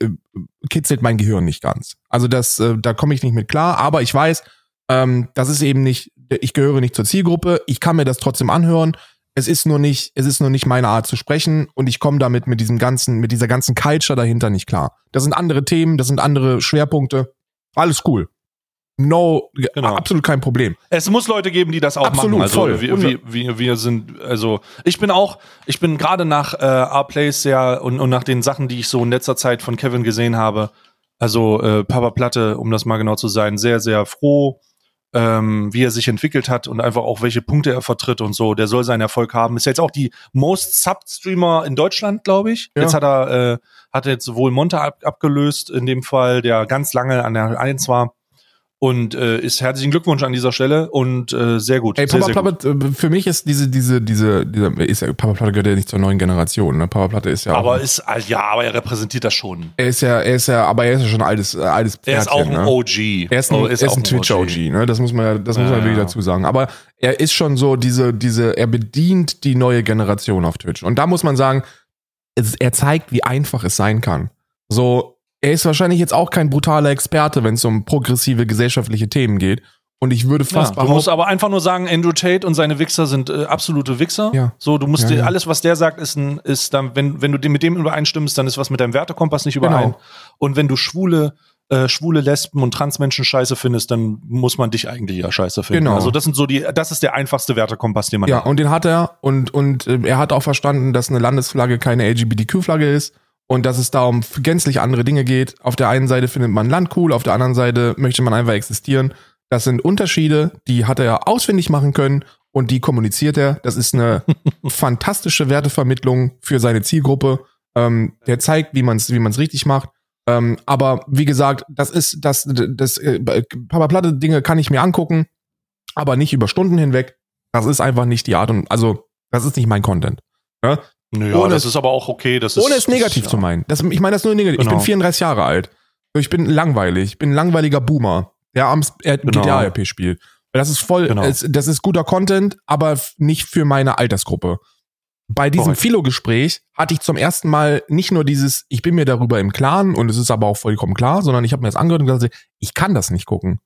kitzelt mein Gehirn nicht ganz. Also das, äh, da komme ich nicht mit klar, aber ich weiß, ähm, das ist eben nicht, ich gehöre nicht zur Zielgruppe, ich kann mir das trotzdem anhören es ist nur nicht, es ist nur nicht meine Art zu sprechen und ich komme damit mit diesem ganzen, mit dieser ganzen Culture dahinter nicht klar. Das sind andere Themen, das sind andere Schwerpunkte. Alles cool. no, genau. absolut kein Problem. Es muss Leute geben, die das auch absolut, machen. Also voll. Wir, wir, wir, wir sind, also ich bin auch, ich bin gerade nach äh, R-Plays sehr und, und nach den Sachen, die ich so in letzter Zeit von Kevin gesehen habe, also äh, Papa Platte, um das mal genau zu sein, sehr, sehr froh, ähm, wie er sich entwickelt hat und einfach auch welche Punkte er vertritt und so. Der soll seinen Erfolg haben. Ist jetzt auch die Most Sub Streamer in Deutschland, glaube ich. Ja. Jetzt hat er äh, hat jetzt wohl Monte ab, abgelöst in dem Fall, der ganz lange an der 1 war. Und äh, ist herzlichen Glückwunsch an dieser Stelle und äh, sehr gut. Ey, Papa sehr, sehr Platte, gut. Äh, für mich ist diese, diese, diese, dieser, ist ja, Papa Platte gehört ja nicht zur neuen Generation, ne? Papa Platte ist ja. Aber auch, ist, äh, ja, aber er repräsentiert das schon. Er ist ja, er ist ja, aber er ist ja schon ein altes, äh, altes Pferdchen, Er ist auch ein ne? OG. Er ist ein, oh, ist er ist ein Twitch-OG, ne? Das muss man ja, das muss man ja. wirklich dazu sagen. Aber er ist schon so diese, diese, er bedient die neue Generation auf Twitch. Und da muss man sagen, es, er zeigt, wie einfach es sein kann. So, er ist wahrscheinlich jetzt auch kein brutaler Experte, wenn es um progressive gesellschaftliche Themen geht. Und ich würde fast ja, Du musst aber einfach nur sagen, Andrew Tate und seine Wichser sind äh, absolute Wichser. Ja. So, du musst ja, dir, alles, was der sagt, ist ein, ist dann, wenn, wenn du mit dem übereinstimmst, dann ist was mit deinem Wertekompass nicht überein. Genau. Und wenn du schwule, äh, schwule Lesben und Transmenschen scheiße findest, dann muss man dich eigentlich ja scheiße finden. Genau. Also das sind so die, das ist der einfachste Wertekompass, den man ja, hat. Ja, und den hat er und, und äh, er hat auch verstanden, dass eine Landesflagge keine LGBTQ-Flagge ist und dass es da um gänzlich andere Dinge geht. Auf der einen Seite findet man Land cool, auf der anderen Seite möchte man einfach existieren. Das sind Unterschiede, die hat er ausfindig machen können und die kommuniziert er. Das ist eine fantastische Wertevermittlung für seine Zielgruppe. Ähm, der zeigt, wie man es wie man's richtig macht. Ähm, aber wie gesagt, das ist das, das, äh, Papa Platte Dinge kann ich mir angucken, aber nicht über Stunden hinweg. Das ist einfach nicht die Art und also das ist nicht mein Content. Ja? Naja, ohne, das ist aber auch okay. Das ohne ist, es negativ das, zu meinen. Das, ich meine das nur negativ. Genau. Ich bin 34 genau. Jahre alt. Ich bin langweilig. Ich bin ein langweiliger Boomer, der am genau. GTA-RP spielt. Das ist voll, genau. es, das ist guter Content, aber nicht für meine Altersgruppe. Bei diesem Philo-Gespräch hatte ich zum ersten Mal nicht nur dieses, ich bin mir darüber im Klaren und es ist aber auch vollkommen klar, sondern ich habe mir das angehört und gesagt, ich kann das nicht gucken.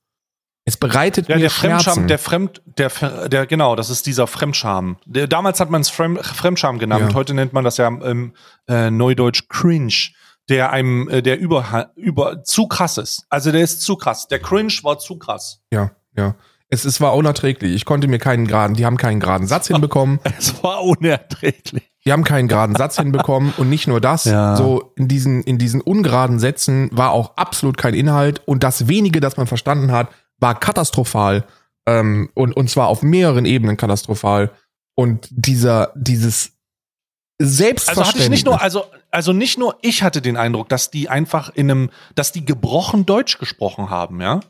Es bereitet ja, mir der Schmerzen. Fremdscham, der Fremd, der, der, genau, das ist dieser Fremdscham. Der, damals hat man es Fremd, Fremdscham genannt. Ja. Heute nennt man das ja im äh, Neudeutsch Cringe, der einem, äh, der über, über zu krass ist. Also der ist zu krass. Der Cringe war zu krass. Ja, ja. Es, es war unerträglich. Ich konnte mir keinen geraden, die haben keinen geraden Satz hinbekommen. Es war unerträglich. Die haben keinen geraden Satz hinbekommen und nicht nur das, ja. so in diesen, in diesen ungeraden Sätzen war auch absolut kein Inhalt und das wenige, das man verstanden hat, war katastrophal ähm, und, und zwar auf mehreren Ebenen katastrophal. Und dieser, dieses Selbstverständnis. Also hatte ich nicht nur, also, also nicht nur ich hatte den Eindruck, dass die einfach in einem, dass die gebrochen Deutsch gesprochen haben, ja?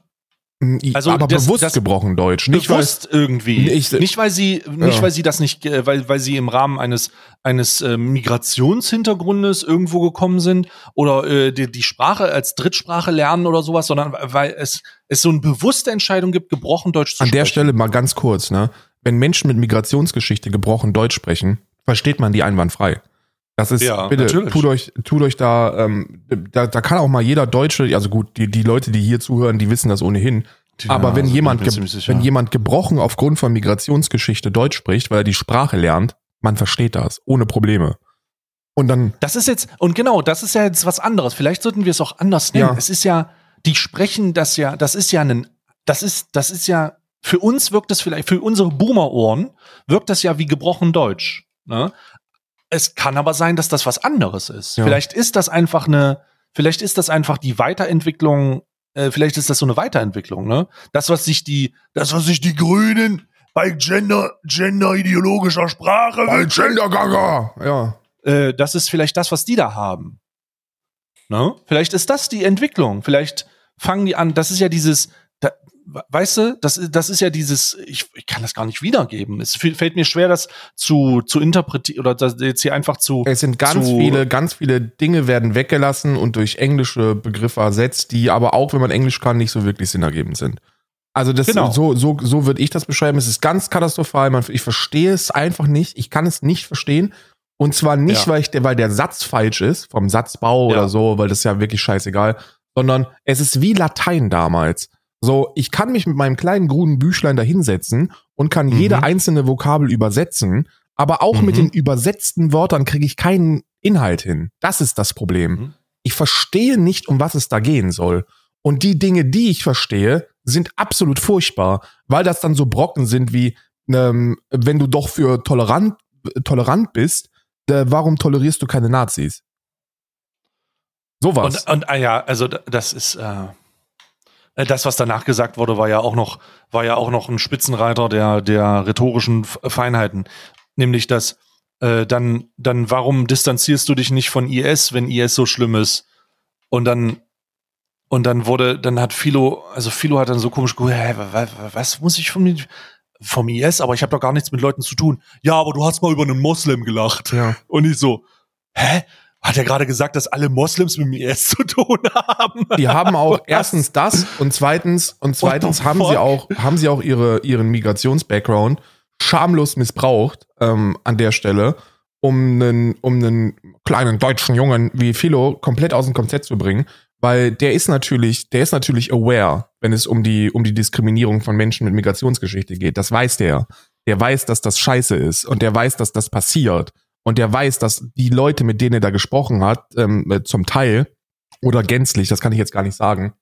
Also aber das, bewusst das gebrochen Deutsch, nicht bewusst weil, irgendwie, ich, nicht weil sie, nicht ja. weil sie das nicht, äh, weil weil sie im Rahmen eines eines äh, Migrationshintergrundes irgendwo gekommen sind oder äh, die, die Sprache als Drittsprache lernen oder sowas, sondern weil es es so eine bewusste Entscheidung gibt, gebrochen Deutsch zu An sprechen. An der Stelle mal ganz kurz, ne, wenn Menschen mit Migrationsgeschichte gebrochen Deutsch sprechen, versteht man die einwandfrei. Das ist, ja, bitte, natürlich. tut euch, tut euch da, ähm, da, da kann auch mal jeder Deutsche, also gut, die, die Leute, die hier zuhören, die wissen das ohnehin. Ja, aber wenn also jemand, wenn jemand gebrochen aufgrund von Migrationsgeschichte Deutsch spricht, weil er die Sprache lernt, man versteht das, ohne Probleme. Und dann. Das ist jetzt, und genau, das ist ja jetzt was anderes. Vielleicht sollten wir es auch anders nennen. Ja. Es ist ja, die sprechen das ja, das ist ja ein, das ist, das ist ja, für uns wirkt das vielleicht, für unsere Boomer-Ohren wirkt das ja wie gebrochen Deutsch. Ne? Es kann aber sein, dass das was anderes ist. Ja. Vielleicht ist das einfach eine, vielleicht ist das einfach die Weiterentwicklung, äh, vielleicht ist das so eine Weiterentwicklung, ne? Das, was sich die, das, was sich die Grünen bei Gender, Gender ideologischer Sprache, bei Gendergaga, ja. Äh, das ist vielleicht das, was die da haben. Ne? Vielleicht ist das die Entwicklung. Vielleicht fangen die an, das ist ja dieses, da, weißt du, das, das ist ja dieses, ich, ich kann das gar nicht wiedergeben. Es fällt mir schwer, das zu, zu interpretieren oder das jetzt hier einfach zu. Es sind ganz viele, ganz viele Dinge werden weggelassen und durch englische Begriffe ersetzt, die aber auch, wenn man Englisch kann, nicht so wirklich sinnergebend sind. Also das genau. so so so würde ich das beschreiben. Es ist ganz katastrophal. Man, ich verstehe es einfach nicht. Ich kann es nicht verstehen. Und zwar nicht, ja. weil ich der, weil der Satz falsch ist vom Satzbau ja. oder so, weil das ist ja wirklich scheißegal, sondern es ist wie Latein damals. So, ich kann mich mit meinem kleinen grünen Büchlein da hinsetzen und kann mhm. jede einzelne Vokabel übersetzen, aber auch mhm. mit den übersetzten Wörtern kriege ich keinen Inhalt hin. Das ist das Problem. Mhm. Ich verstehe nicht, um was es da gehen soll. Und die Dinge, die ich verstehe, sind absolut furchtbar, weil das dann so Brocken sind wie, ähm, wenn du doch für tolerant, tolerant bist, äh, warum tolerierst du keine Nazis? Sowas. Und, und ah ja, also das ist äh, äh, das, was danach gesagt wurde, war ja auch noch, war ja auch noch ein Spitzenreiter der, der rhetorischen Feinheiten. Nämlich, dass äh, dann, dann, warum distanzierst du dich nicht von IS, wenn IS so schlimm ist? Und dann, und dann wurde, dann hat Philo, also Philo hat dann so komisch gesagt, was muss ich vom, vom IS? Aber ich habe doch gar nichts mit Leuten zu tun. Ja, aber du hast mal über einen Moslem gelacht. Ja. Und ich so, hä? Hat er gerade gesagt, dass alle Moslems mit dem IS zu tun haben? Die haben auch erstens das und zweitens und zweitens haben sie auch haben sie auch ihre ihren Migrations-Background schamlos missbraucht ähm, an der Stelle, um einen um einen kleinen deutschen Jungen wie Philo komplett aus dem Konzept zu bringen, weil der ist natürlich der ist natürlich aware, wenn es um die um die Diskriminierung von Menschen mit Migrationsgeschichte geht. Das weiß der. Der weiß, dass das Scheiße ist und der weiß, dass das passiert und der weiß, dass die Leute, mit denen er da gesprochen hat, ähm, äh, zum Teil oder gänzlich, das kann ich jetzt gar nicht sagen,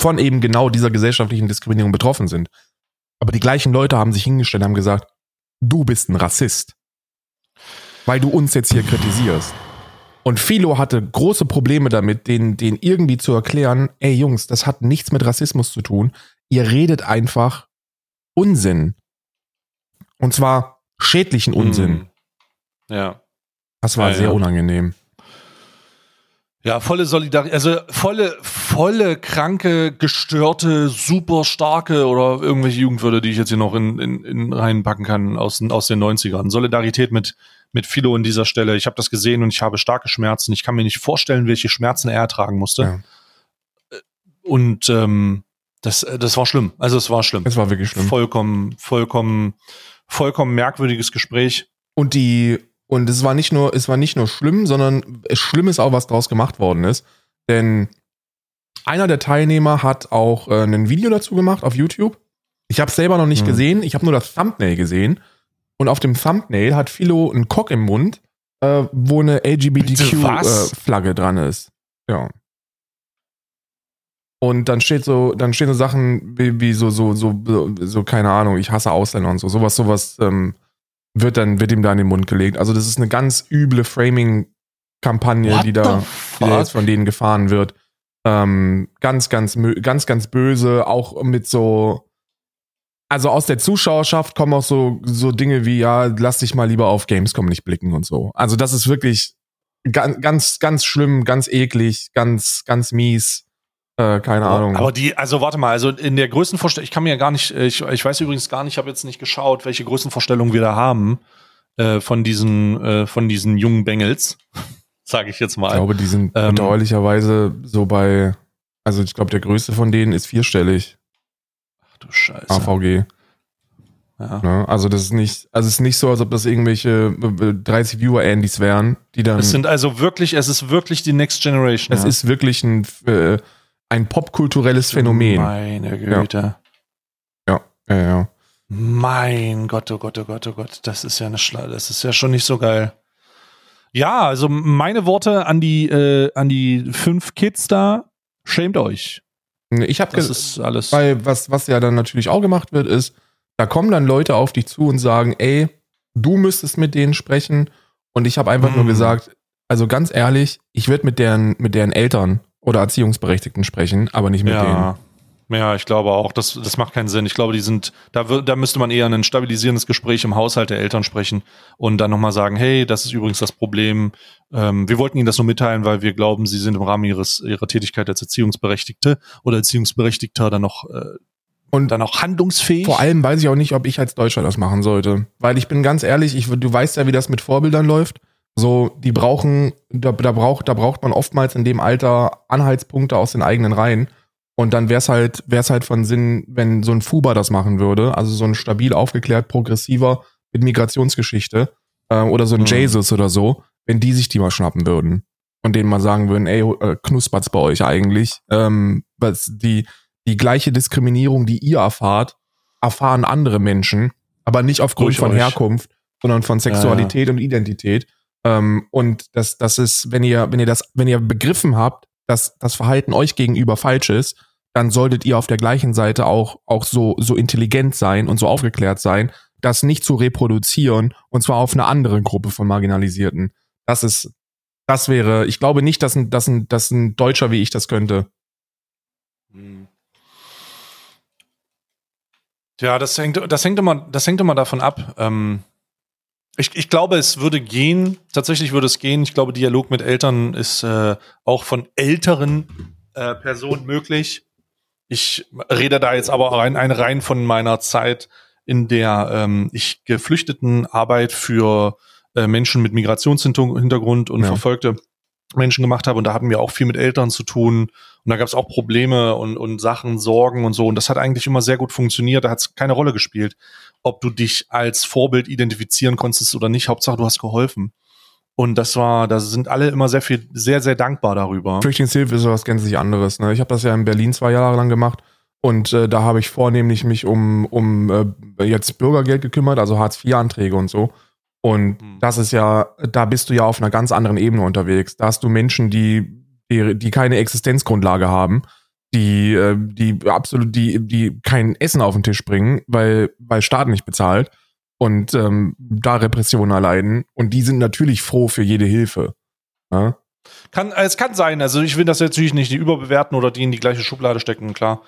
von eben genau dieser gesellschaftlichen Diskriminierung betroffen sind. Aber die gleichen Leute haben sich hingestellt und haben gesagt, du bist ein Rassist, weil du uns jetzt hier kritisierst. Und Philo hatte große Probleme damit, den, den irgendwie zu erklären, ey Jungs, das hat nichts mit Rassismus zu tun. Ihr redet einfach Unsinn. Und zwar schädlichen Unsinn. Mm. Ja. Das war ja, sehr ja. unangenehm. Ja, volle Solidarität, also volle, volle, kranke, gestörte, super starke oder irgendwelche Jugendwörter, die ich jetzt hier noch in, in, in reinpacken kann aus, aus den 90ern. Solidarität mit, mit Philo an dieser Stelle. Ich habe das gesehen und ich habe starke Schmerzen. Ich kann mir nicht vorstellen, welche Schmerzen er ertragen musste. Ja. Und ähm, das, das war schlimm. Also es war schlimm. Es war wirklich schlimm. Vollkommen, vollkommen, vollkommen merkwürdiges Gespräch. Und die und es war nicht nur, es war nicht nur schlimm, sondern schlimm ist auch, was draus gemacht worden ist. Denn einer der Teilnehmer hat auch äh, ein Video dazu gemacht auf YouTube. Ich habe es selber noch nicht hm. gesehen, ich habe nur das Thumbnail gesehen. Und auf dem Thumbnail hat Philo einen Cock im Mund, äh, wo eine LGBTQ-Flagge äh, dran ist. Ja. Und dann steht so, dann stehen so Sachen wie, wie so, so, so, so, so, keine Ahnung, ich hasse Ausländer und so, sowas, sowas, ähm, wird dann, wird ihm da in den Mund gelegt. Also das ist eine ganz üble Framing-Kampagne, die da, die da jetzt von denen gefahren wird. Ähm, ganz, ganz, ganz, ganz böse, auch mit so, also aus der Zuschauerschaft kommen auch so, so Dinge wie, ja, lass dich mal lieber auf Gamescom nicht blicken und so. Also das ist wirklich ganz, ganz, ganz schlimm, ganz eklig, ganz, ganz mies. Äh, keine Ahnung. Aber die, also warte mal, also in der Größenvorstellung, ich kann mir ja gar nicht, ich, ich weiß übrigens gar nicht, ich habe jetzt nicht geschaut, welche Größenvorstellungen wir da haben äh, von diesen, äh, von diesen jungen Bengels, sage ich jetzt mal. Ich glaube, die sind ähm, bedauerlicherweise so bei, also ich glaube, der größte von denen ist vierstellig. Ach du Scheiße. AVG. Ja. Ne? Also das ist nicht, also es ist nicht so, als ob das irgendwelche 30 äh, Viewer Andys wären, die dann. Es sind also wirklich, es ist wirklich die Next Generation. Es ja. ist wirklich ein äh, ein popkulturelles Phänomen. Meine Güte. Ja. ja, ja, ja. Mein Gott, oh Gott, oh Gott, oh Gott, das ist ja eine Schla das ist ja schon nicht so geil. Ja, also meine Worte an die äh, an die fünf Kids da, schämt euch. Ich habe das ist alles. Weil was was ja dann natürlich auch gemacht wird, ist, da kommen dann Leute auf dich zu und sagen, ey, du müsstest mit denen sprechen. Und ich habe einfach mm. nur gesagt, also ganz ehrlich, ich würde mit deren mit deren Eltern oder Erziehungsberechtigten sprechen, aber nicht mit ja. denen. Ja, ich glaube auch, das, das macht keinen Sinn. Ich glaube, die sind, da, da müsste man eher ein stabilisierendes Gespräch im Haushalt der Eltern sprechen und dann nochmal sagen, hey, das ist übrigens das Problem. Ähm, wir wollten Ihnen das nur mitteilen, weil wir glauben, Sie sind im Rahmen Ihres, Ihrer Tätigkeit als Erziehungsberechtigte oder Erziehungsberechtigter dann noch, äh, und dann auch handlungsfähig. Vor allem weiß ich auch nicht, ob ich als Deutscher das machen sollte. Weil ich bin ganz ehrlich, ich, du weißt ja, wie das mit Vorbildern läuft. So, die brauchen, da, da, braucht, da braucht man oftmals in dem Alter Anhaltspunkte aus den eigenen Reihen. Und dann wäre es halt, wär's halt von Sinn, wenn so ein Fuba das machen würde, also so ein stabil aufgeklärt, progressiver mit Migrationsgeschichte äh, oder so ein mhm. Jesus oder so, wenn die sich die mal schnappen würden und denen mal sagen würden, ey, äh, knuspert's bei euch eigentlich? Ähm, was die, die gleiche Diskriminierung, die ihr erfahrt, erfahren andere Menschen, aber nicht aufgrund Durch von euch. Herkunft, sondern von Sexualität ja, ja. und Identität. Ähm, und das, das ist, wenn ihr, wenn ihr das, wenn ihr begriffen habt, dass das Verhalten euch gegenüber falsch ist, dann solltet ihr auf der gleichen Seite auch, auch so, so intelligent sein und so aufgeklärt sein, das nicht zu reproduzieren und zwar auf eine andere Gruppe von Marginalisierten. Das ist, das wäre, ich glaube nicht, dass ein, dass ein, dass ein Deutscher wie ich das könnte. Hm. Ja, das hängt, das hängt immer, das hängt immer davon ab. Ähm, ich, ich glaube, es würde gehen, tatsächlich würde es gehen. Ich glaube, Dialog mit Eltern ist äh, auch von älteren äh, Personen möglich. Ich rede da jetzt aber rein, ein rein von meiner Zeit, in der ähm, ich Geflüchtetenarbeit für äh, Menschen mit Migrationshintergrund und ja. verfolgte Menschen gemacht habe. Und da hatten wir auch viel mit Eltern zu tun. Und da gab es auch Probleme und, und Sachen, Sorgen und so. Und das hat eigentlich immer sehr gut funktioniert. Da hat es keine Rolle gespielt, ob du dich als Vorbild identifizieren konntest oder nicht. Hauptsache, du hast geholfen. Und das war, da sind alle immer sehr viel, sehr, sehr dankbar darüber. Flüchtlingshilfe ist was gänzlich anderes. Ne? Ich habe das ja in Berlin zwei Jahre lang gemacht und äh, da habe ich vornehmlich mich um, um äh, jetzt Bürgergeld gekümmert, also Hartz-IV-Anträge und so. Und hm. das ist ja, da bist du ja auf einer ganz anderen Ebene unterwegs. Da hast du Menschen, die, die, die keine Existenzgrundlage haben, die, äh, die absolut, die, die kein Essen auf den Tisch bringen, weil, weil Staat nicht bezahlt und ähm, da Repressionen erleiden. Und die sind natürlich froh für jede Hilfe. Ja? Kann, es kann sein, also ich will das natürlich nicht überbewerten oder die in die gleiche Schublade stecken, klar.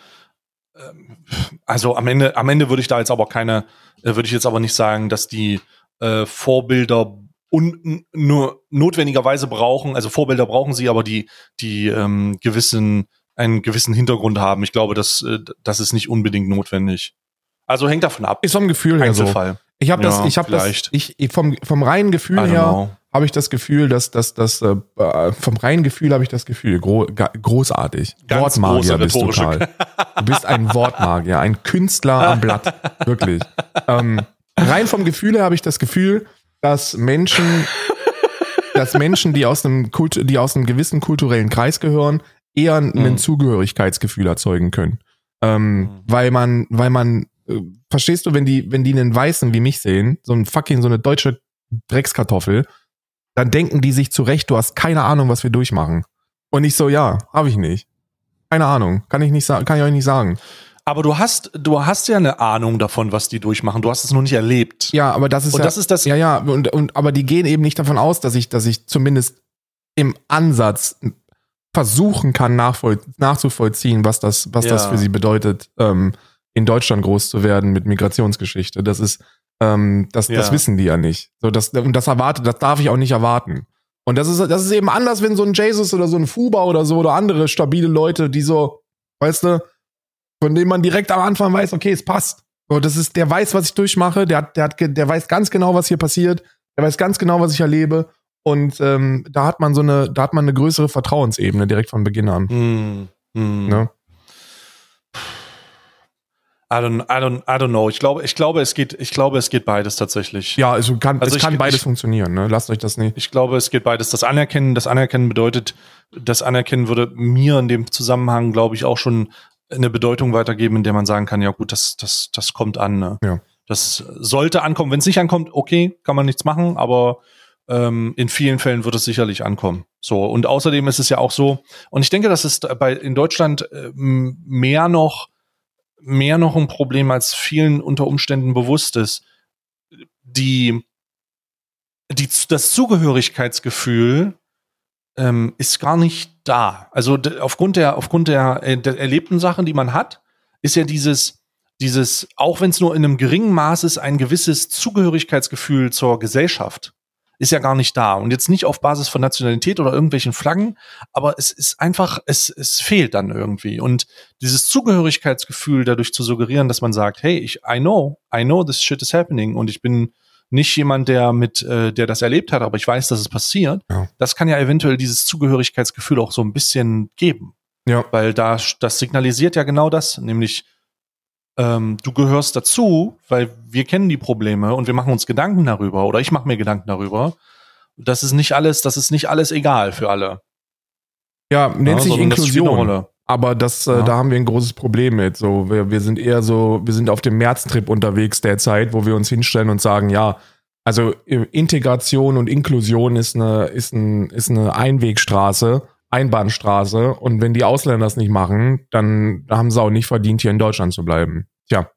Ähm, also am Ende, am Ende würde ich da jetzt aber keine, äh, würde ich jetzt aber nicht sagen, dass die äh, Vorbilder un nur notwendigerweise brauchen, also Vorbilder brauchen sie, aber die, die ähm, gewissen, einen gewissen Hintergrund haben. Ich glaube, das, äh, das ist nicht unbedingt notwendig. Also hängt davon ab. Ist vom Gefühl her so. Ich habe das, ich habe das, ich vom vom reinen Gefühl her habe ich das Gefühl, dass dass das äh, vom reinen Gefühl habe ich das Gefühl gro großartig. Ganz Wortmagier bist du Karl. Du bist ein Wortmagier, ein Künstler am Blatt, wirklich. Ähm, rein vom Gefühl her habe ich das Gefühl, dass Menschen dass Menschen, die aus einem Kult, die aus einem gewissen kulturellen Kreis gehören, eher mhm. ein Zugehörigkeitsgefühl erzeugen können. Ähm, mhm. weil man, weil man äh, verstehst du, wenn die, wenn die einen Weißen wie mich sehen, so ein fucking, so eine deutsche Dreckskartoffel, dann denken die sich zurecht, du hast keine Ahnung, was wir durchmachen. Und ich so, ja, habe ich nicht. Keine Ahnung, kann ich nicht sagen, kann ich euch nicht sagen. Aber du hast, du hast ja eine Ahnung davon, was die durchmachen. Du hast es nur nicht erlebt. Ja, aber das ist und ja, das ist das. Ja, ja, und, und aber die gehen eben nicht davon aus, dass ich, dass ich zumindest im Ansatz versuchen kann, nachzuvollziehen, was das, was ja. das für sie bedeutet. Ähm, in Deutschland groß zu werden mit Migrationsgeschichte. Das ist, ähm, das, ja. das wissen die ja nicht. So, das, und das erwartet, das darf ich auch nicht erwarten. Und das ist, das ist eben anders, wenn so ein Jesus oder so ein Fuba oder so oder andere stabile Leute, die so, weißt du, von denen man direkt am Anfang weiß, okay, es passt. So, das ist, der weiß, was ich durchmache, der hat, der hat, der weiß ganz genau, was hier passiert, der weiß ganz genau, was ich erlebe. Und ähm, da hat man so eine, da hat man eine größere Vertrauensebene direkt von Beginn an. Mm, mm. Ne? I don't, I don't, I don't know. Ich glaube, ich glaube, es geht, ich glaube, es geht beides tatsächlich. Ja, also kann, also es kann beides ich, funktionieren. Ne? Lasst euch das nicht. Ich glaube, es geht beides. Das Anerkennen, das Anerkennen bedeutet, das Anerkennen würde mir in dem Zusammenhang, glaube ich, auch schon eine Bedeutung weitergeben, in der man sagen kann, ja gut, das, das, das kommt an. Ne? Ja. Das sollte ankommen. Wenn es nicht ankommt, okay, kann man nichts machen, aber ähm, in vielen Fällen wird es sicherlich ankommen. So und außerdem ist es ja auch so. Und ich denke, das ist bei in Deutschland äh, mehr noch mehr noch ein Problem, als vielen unter Umständen bewusst ist. Die, die, das Zugehörigkeitsgefühl ähm, ist gar nicht da. Also aufgrund der, aufgrund der, äh, der erlebten Sachen, die man hat, ist ja dieses, dieses, auch wenn es nur in einem geringen Maß ist, ein gewisses Zugehörigkeitsgefühl zur Gesellschaft ist ja gar nicht da. Und jetzt nicht auf Basis von Nationalität oder irgendwelchen Flaggen, aber es ist einfach, es, es fehlt dann irgendwie. Und dieses Zugehörigkeitsgefühl dadurch zu suggerieren, dass man sagt, hey, ich, I know, I know this shit is happening und ich bin nicht jemand, der mit, äh, der das erlebt hat, aber ich weiß, dass es passiert. Ja. Das kann ja eventuell dieses Zugehörigkeitsgefühl auch so ein bisschen geben. Ja. Weil da, das signalisiert ja genau das, nämlich ähm, du gehörst dazu, weil wir kennen die Probleme und wir machen uns Gedanken darüber oder ich mache mir Gedanken darüber. Das ist nicht alles, das ist nicht alles egal für alle. Ja, nennt ja, sich Inklusion. Aber das, äh, ja. da haben wir ein großes Problem mit. So, wir, wir sind eher so, wir sind auf dem Märztrip unterwegs derzeit, wo wir uns hinstellen und sagen, ja, also äh, Integration und Inklusion ist eine, ist ein, ist eine Einwegstraße Einbahnstraße und wenn die Ausländer das nicht machen, dann haben sie auch nicht verdient, hier in Deutschland zu bleiben. Tja,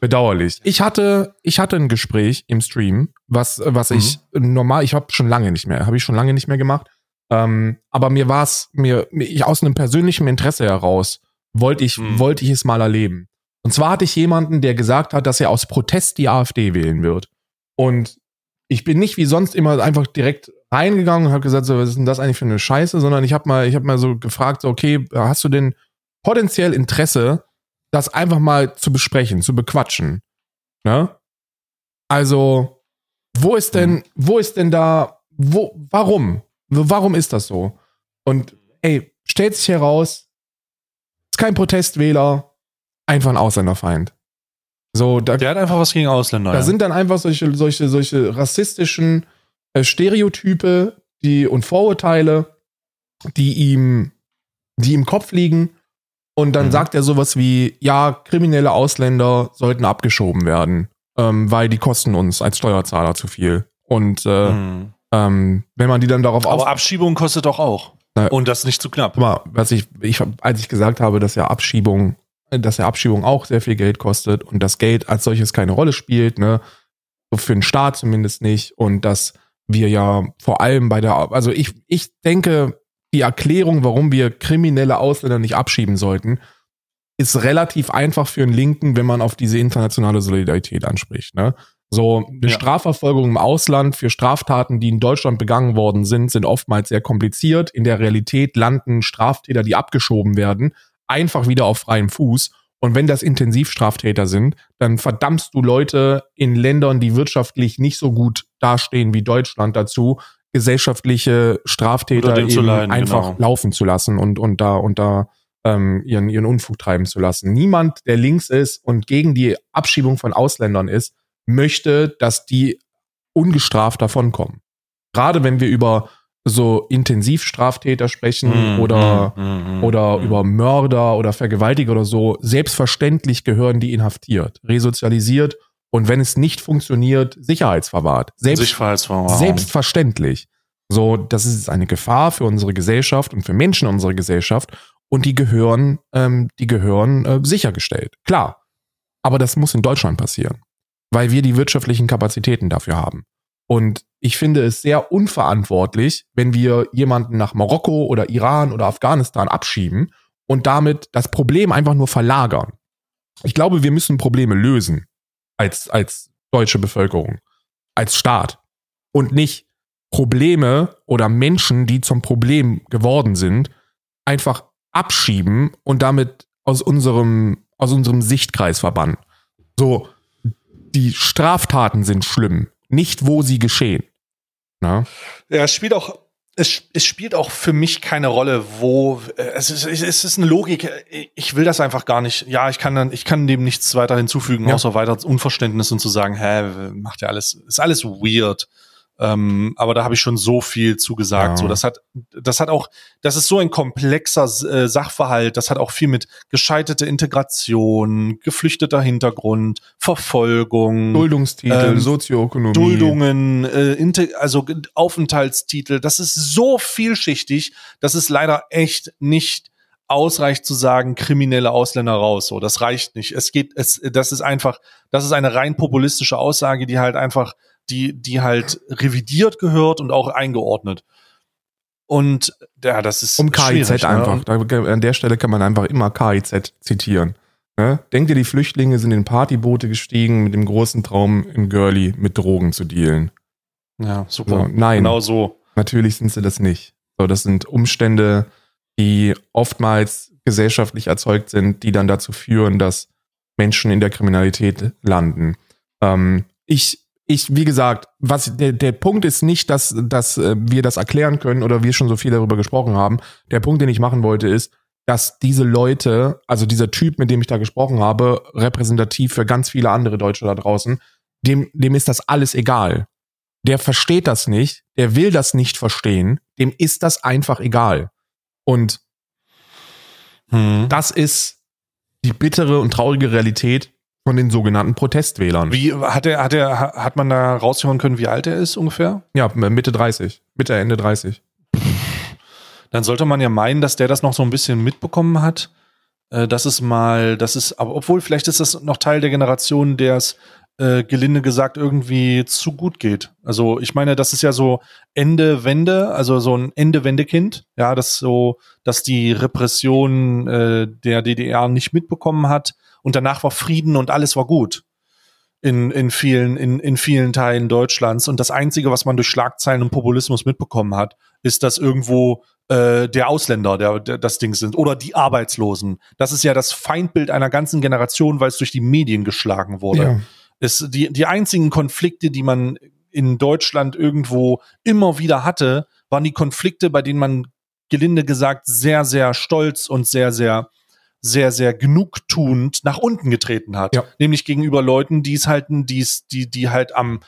bedauerlich. Ich hatte, ich hatte ein Gespräch im Stream, was, was mhm. ich normal, ich habe schon lange nicht mehr, habe ich schon lange nicht mehr gemacht. Ähm, aber mir war es, mir, ich, aus einem persönlichen Interesse heraus, wollte ich, mhm. wollte ich es mal erleben. Und zwar hatte ich jemanden, der gesagt hat, dass er aus Protest die AfD wählen wird. Und ich bin nicht wie sonst immer einfach direkt reingegangen und habe gesagt, so, was ist denn das eigentlich für eine Scheiße, sondern ich habe mal, ich habe mal so gefragt, so, okay, hast du denn potenziell Interesse, das einfach mal zu besprechen, zu bequatschen? Ne? Also, wo ist denn, wo ist denn da, wo, warum? Warum ist das so? Und ey, stellt sich heraus, ist kein Protestwähler, einfach ein Ausländerfeind. So, da, Der hat einfach was gegen Ausländer. Da ja. sind dann einfach solche, solche, solche rassistischen äh, Stereotype die, und Vorurteile, die ihm, die im Kopf liegen. Und dann mhm. sagt er sowas wie, ja, kriminelle Ausländer sollten abgeschoben werden, ähm, weil die kosten uns als Steuerzahler zu viel. Und äh, mhm. ähm, wenn man die dann darauf Aber Abschiebung kostet doch auch. Na, und das nicht zu knapp. Mal, was ich, ich, als ich gesagt habe, dass ja Abschiebung dass der Abschiebung auch sehr viel Geld kostet und das Geld als solches keine Rolle spielt, ne? Für den Staat zumindest nicht. Und dass wir ja vor allem bei der, also ich, ich denke, die Erklärung, warum wir kriminelle Ausländer nicht abschieben sollten, ist relativ einfach für einen Linken, wenn man auf diese internationale Solidarität anspricht. Ne? So eine ja. Strafverfolgung im Ausland für Straftaten, die in Deutschland begangen worden sind, sind oftmals sehr kompliziert. In der Realität landen Straftäter, die abgeschoben werden, einfach wieder auf freiem Fuß. Und wenn das Intensivstraftäter sind, dann verdammst du Leute in Ländern, die wirtschaftlich nicht so gut dastehen wie Deutschland dazu, gesellschaftliche Straftäter eben leiden, einfach genau. laufen zu lassen und, und da, und da ähm, ihren, ihren Unfug treiben zu lassen. Niemand, der links ist und gegen die Abschiebung von Ausländern ist, möchte, dass die ungestraft davonkommen. Gerade wenn wir über so Intensivstraftäter sprechen mm, oder, mm, mm, oder über Mörder oder Vergewaltiger oder so, selbstverständlich gehören die inhaftiert, resozialisiert und wenn es nicht funktioniert, sicherheitsverwahrt. Selbst, Selbstverständlich. So, das ist eine Gefahr für unsere Gesellschaft und für Menschen unserer Gesellschaft und die gehören, ähm, die gehören äh, sichergestellt. Klar. Aber das muss in Deutschland passieren, weil wir die wirtschaftlichen Kapazitäten dafür haben. Und ich finde es sehr unverantwortlich, wenn wir jemanden nach Marokko oder Iran oder Afghanistan abschieben und damit das Problem einfach nur verlagern. Ich glaube, wir müssen Probleme lösen als, als deutsche Bevölkerung, als Staat und nicht Probleme oder Menschen, die zum Problem geworden sind, einfach abschieben und damit aus unserem, aus unserem Sichtkreis verbannen. So, die Straftaten sind schlimm nicht wo sie geschehen. Na? Ja, es spielt auch es, es spielt auch für mich keine Rolle, wo äh, es ist, es ist eine Logik. Ich will das einfach gar nicht. Ja, ich kann dann, ich kann dem nichts weiter hinzufügen, ja. außer weiter Unverständnis und zu sagen, hä, macht ja alles, ist alles weird. Ähm, aber da habe ich schon so viel zugesagt. Ja. So, das hat, das hat auch, das ist so ein komplexer äh, Sachverhalt. Das hat auch viel mit gescheiterte Integration, geflüchteter Hintergrund, Verfolgung, Duldungstitel, ähm, Sozioökonomie, Duldungen, äh, also Aufenthaltstitel. Das ist so vielschichtig, dass es leider echt nicht ausreicht zu sagen, kriminelle Ausländer raus. So, das reicht nicht. Es geht, es, das ist einfach, das ist eine rein populistische Aussage, die halt einfach die, die halt revidiert gehört und auch eingeordnet. Und ja, das ist. Um KIZ ne? einfach. Da, an der Stelle kann man einfach immer KIZ zitieren. Ne? Denkt ihr, die Flüchtlinge sind in Partyboote gestiegen mit dem großen Traum, in Girlie mit Drogen zu dealen? Ja, super. So, nein. Genau so. Natürlich sind sie das nicht. So, das sind Umstände, die oftmals gesellschaftlich erzeugt sind, die dann dazu führen, dass Menschen in der Kriminalität landen. Ähm, ich ich, wie gesagt, was der, der Punkt ist nicht, dass, dass äh, wir das erklären können oder wir schon so viel darüber gesprochen haben. Der Punkt, den ich machen wollte, ist, dass diese Leute, also dieser Typ, mit dem ich da gesprochen habe, repräsentativ für ganz viele andere Deutsche da draußen, dem, dem ist das alles egal. Der versteht das nicht, der will das nicht verstehen, dem ist das einfach egal. Und hm. das ist die bittere und traurige Realität, von den sogenannten Protestwählern. Wie hat er, hat er, hat man da raushören können, wie alt er ist ungefähr? Ja, Mitte 30. Mitte, Ende 30. dann sollte man ja meinen, dass der das noch so ein bisschen mitbekommen hat. Äh, das ist mal, das ist, aber obwohl vielleicht ist das noch Teil der Generation, der es äh, gelinde gesagt irgendwie zu gut geht. Also ich meine, das ist ja so Ende Wende, also so ein Ende Wendekind, ja, das so, dass die Repression äh, der DDR nicht mitbekommen hat und danach war Frieden und alles war gut in, in vielen, in, in vielen Teilen Deutschlands. Und das Einzige, was man durch Schlagzeilen und Populismus mitbekommen hat, ist, dass irgendwo äh, der Ausländer der, der das Ding sind oder die Arbeitslosen. Das ist ja das Feindbild einer ganzen Generation, weil es durch die Medien geschlagen wurde. Ja. Ist die, die einzigen Konflikte, die man in Deutschland irgendwo immer wieder hatte, waren die Konflikte, bei denen man gelinde gesagt sehr, sehr stolz und sehr, sehr sehr, sehr genugtuend nach unten getreten hat. Ja. Nämlich gegenüber Leuten, die es halt, die's, die, die halt am,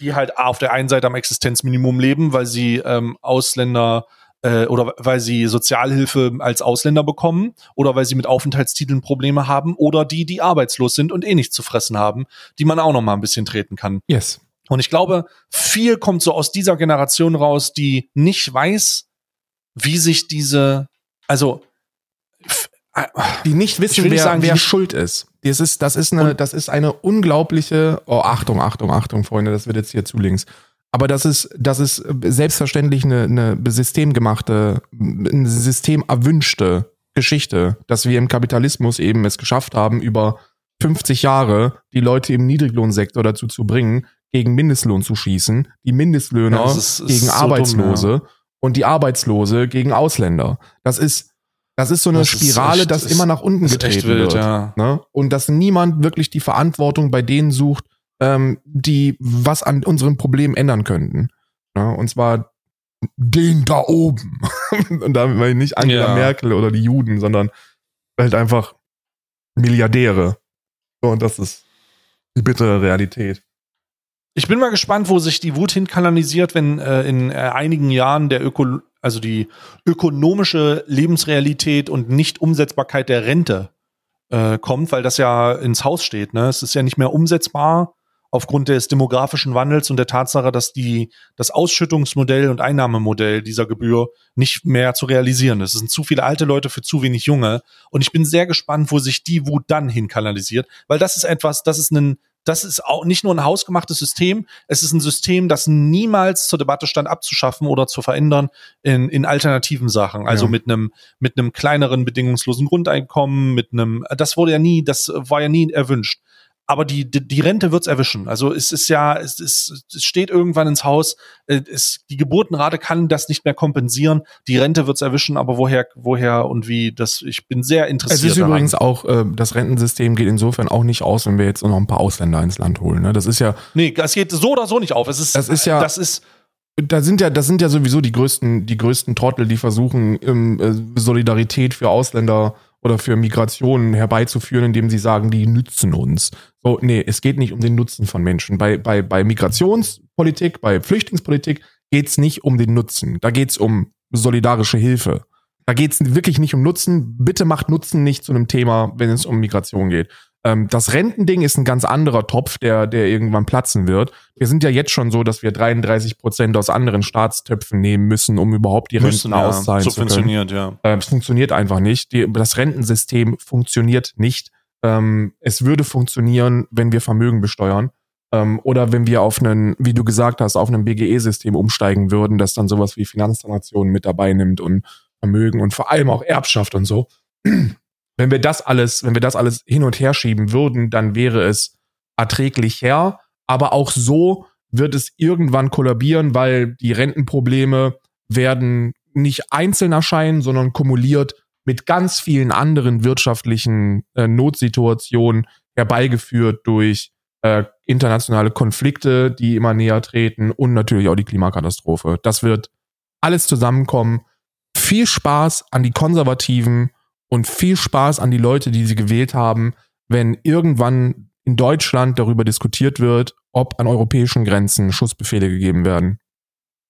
die halt auf der einen Seite am Existenzminimum leben, weil sie ähm, Ausländer äh, oder weil sie Sozialhilfe als Ausländer bekommen oder weil sie mit Aufenthaltstiteln Probleme haben oder die, die arbeitslos sind und eh nichts zu fressen haben, die man auch noch mal ein bisschen treten kann. Yes. Und ich glaube, viel kommt so aus dieser Generation raus, die nicht weiß, wie sich diese, also die nicht wissen, wer, sagen, wer schuld ist. Das ist, das ist eine, das ist eine unglaubliche, oh, Achtung, Achtung, Achtung, Freunde, das wird jetzt hier zu links. Aber das ist, das ist selbstverständlich eine, eine systemgemachte, eine systemerwünschte Geschichte, dass wir im Kapitalismus eben es geschafft haben, über 50 Jahre die Leute im Niedriglohnsektor dazu zu bringen, gegen Mindestlohn zu schießen, die Mindestlöhner ja, ist, ist gegen so Arbeitslose dumm, ja. und die Arbeitslose gegen Ausländer. Das ist, das ist so eine das Spirale, echt, das immer nach unten getreten wild, wird. Ja. Ne? Und dass niemand wirklich die Verantwortung bei denen sucht, ähm, die was an unseren Problemen ändern könnten. Ne? Und zwar den da oben. und damit meine ich nicht Angela ja. Merkel oder die Juden, sondern halt einfach Milliardäre. So, und das ist die bittere Realität. Ich bin mal gespannt, wo sich die Wut hinkanalisiert, wenn äh, in äh, einigen Jahren der Öko also die ökonomische Lebensrealität und Nicht-Umsetzbarkeit der Rente äh, kommt, weil das ja ins Haus steht. Ne? Es ist ja nicht mehr umsetzbar aufgrund des demografischen Wandels und der Tatsache, dass die, das Ausschüttungsmodell und Einnahmemodell dieser Gebühr nicht mehr zu realisieren ist. Es sind zu viele alte Leute für zu wenig junge. Und ich bin sehr gespannt, wo sich die Wut dann hinkanalisiert, weil das ist etwas, das ist ein das ist auch nicht nur ein hausgemachtes System, es ist ein System, das niemals zur Debatte stand, abzuschaffen oder zu verändern in, in alternativen Sachen. Also ja. mit einem mit einem kleineren bedingungslosen Grundeinkommen, mit einem, das wurde ja nie, das war ja nie erwünscht aber die, die, die Rente wird's erwischen. Also es ist ja, es, ist, es steht irgendwann ins Haus, äh, es, die Geburtenrate kann das nicht mehr kompensieren, die Rente wird's erwischen, aber woher, woher und wie, das, ich bin sehr interessiert. Es ist daran. übrigens auch, äh, das Rentensystem geht insofern auch nicht aus, wenn wir jetzt noch ein paar Ausländer ins Land holen. Ne? Das ist ja. Nee, das geht so oder so nicht auf. Es ist, das ist ja, das ist, da sind ja, das sind ja sowieso die größten, die größten Trottel, die versuchen, äh, Solidarität für Ausländer oder für Migrationen herbeizuführen, indem sie sagen, die nützen uns. So, nee, es geht nicht um den Nutzen von Menschen. Bei, bei, bei Migrationspolitik, bei Flüchtlingspolitik geht's nicht um den Nutzen. Da geht's um solidarische Hilfe. Da geht's wirklich nicht um Nutzen. Bitte macht Nutzen nicht zu einem Thema, wenn es um Migration geht. Ähm, das Rentending ist ein ganz anderer Topf, der, der irgendwann platzen wird. Wir sind ja jetzt schon so, dass wir 33 Prozent aus anderen Staatstöpfen nehmen müssen, um überhaupt die müssen, Renten ja. auszahlen so zu können. funktioniert, ja. Ähm, es funktioniert einfach nicht. Die, das Rentensystem funktioniert nicht. Ähm, es würde funktionieren, wenn wir Vermögen besteuern. Ähm, oder wenn wir auf einen, wie du gesagt hast, auf ein BGE-System umsteigen würden, das dann sowas wie Finanztransaktionen mit dabei nimmt und Vermögen und vor allem auch Erbschaft und so. Wenn wir das alles, wenn wir das alles hin und her schieben würden, dann wäre es erträglich her. Aber auch so wird es irgendwann kollabieren, weil die Rentenprobleme werden nicht einzeln erscheinen, sondern kumuliert mit ganz vielen anderen wirtschaftlichen äh, Notsituationen herbeigeführt durch äh, internationale Konflikte, die immer näher treten und natürlich auch die Klimakatastrophe. Das wird alles zusammenkommen. Viel Spaß an die Konservativen und viel Spaß an die Leute, die sie gewählt haben, wenn irgendwann in Deutschland darüber diskutiert wird, ob an europäischen Grenzen Schussbefehle gegeben werden.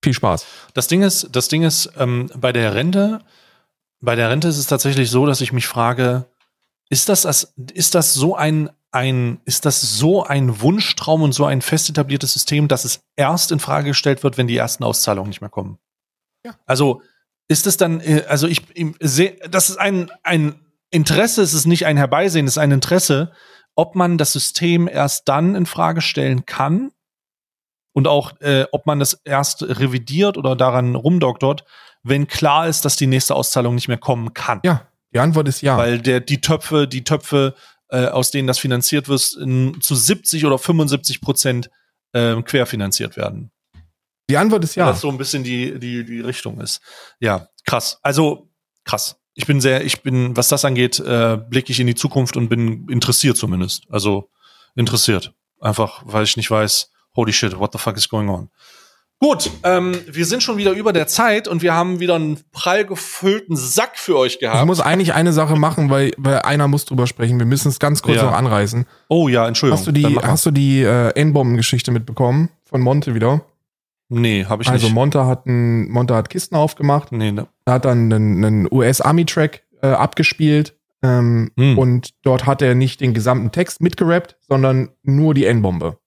Viel Spaß. Das Ding ist, das Ding ist, ähm, bei der Rente, bei der Rente ist es tatsächlich so, dass ich mich frage, ist das, ist das so ein, ein, ist das so ein Wunschtraum und so ein fest etabliertes System, dass es erst in Frage gestellt wird, wenn die ersten Auszahlungen nicht mehr kommen? Ja. Also, ist es dann, äh, also ich, ich sehe, das ist ein, ein Interesse, es ist nicht ein Herbeisehen, es ist ein Interesse, ob man das System erst dann in Frage stellen kann und auch, äh, ob man das erst revidiert oder daran rumdoktort, wenn klar ist, dass die nächste Auszahlung nicht mehr kommen kann. Ja, die Antwort ist ja. Weil der, die Töpfe, die Töpfe, äh, aus denen das finanziert wird, in, zu 70 oder 75 Prozent äh, querfinanziert werden. Die Antwort ist ja. Das so ein bisschen die, die, die Richtung ist. Ja, krass. Also, krass. Ich bin sehr, ich bin, was das angeht, äh, blicke ich in die Zukunft und bin interessiert zumindest. Also interessiert. Einfach, weil ich nicht weiß, holy shit, what the fuck is going on? Gut, ähm, wir sind schon wieder über der Zeit und wir haben wieder einen prall gefüllten Sack für euch gehabt. Ich muss eigentlich eine Sache machen, weil, weil einer muss drüber sprechen. Wir müssen es ganz kurz ja. noch anreißen. Oh ja, Entschuldigung. Hast du die, hast du die äh, N-Bomben-Geschichte mitbekommen von Monte wieder? Nee, habe ich also nicht. Also Monte hat, ein, Monte hat Kisten aufgemacht. Nee, ne. Hat dann einen, einen US-Army-Track äh, abgespielt. Ähm, hm. Und dort hat er nicht den gesamten Text mitgerappt, sondern nur die N-Bombe.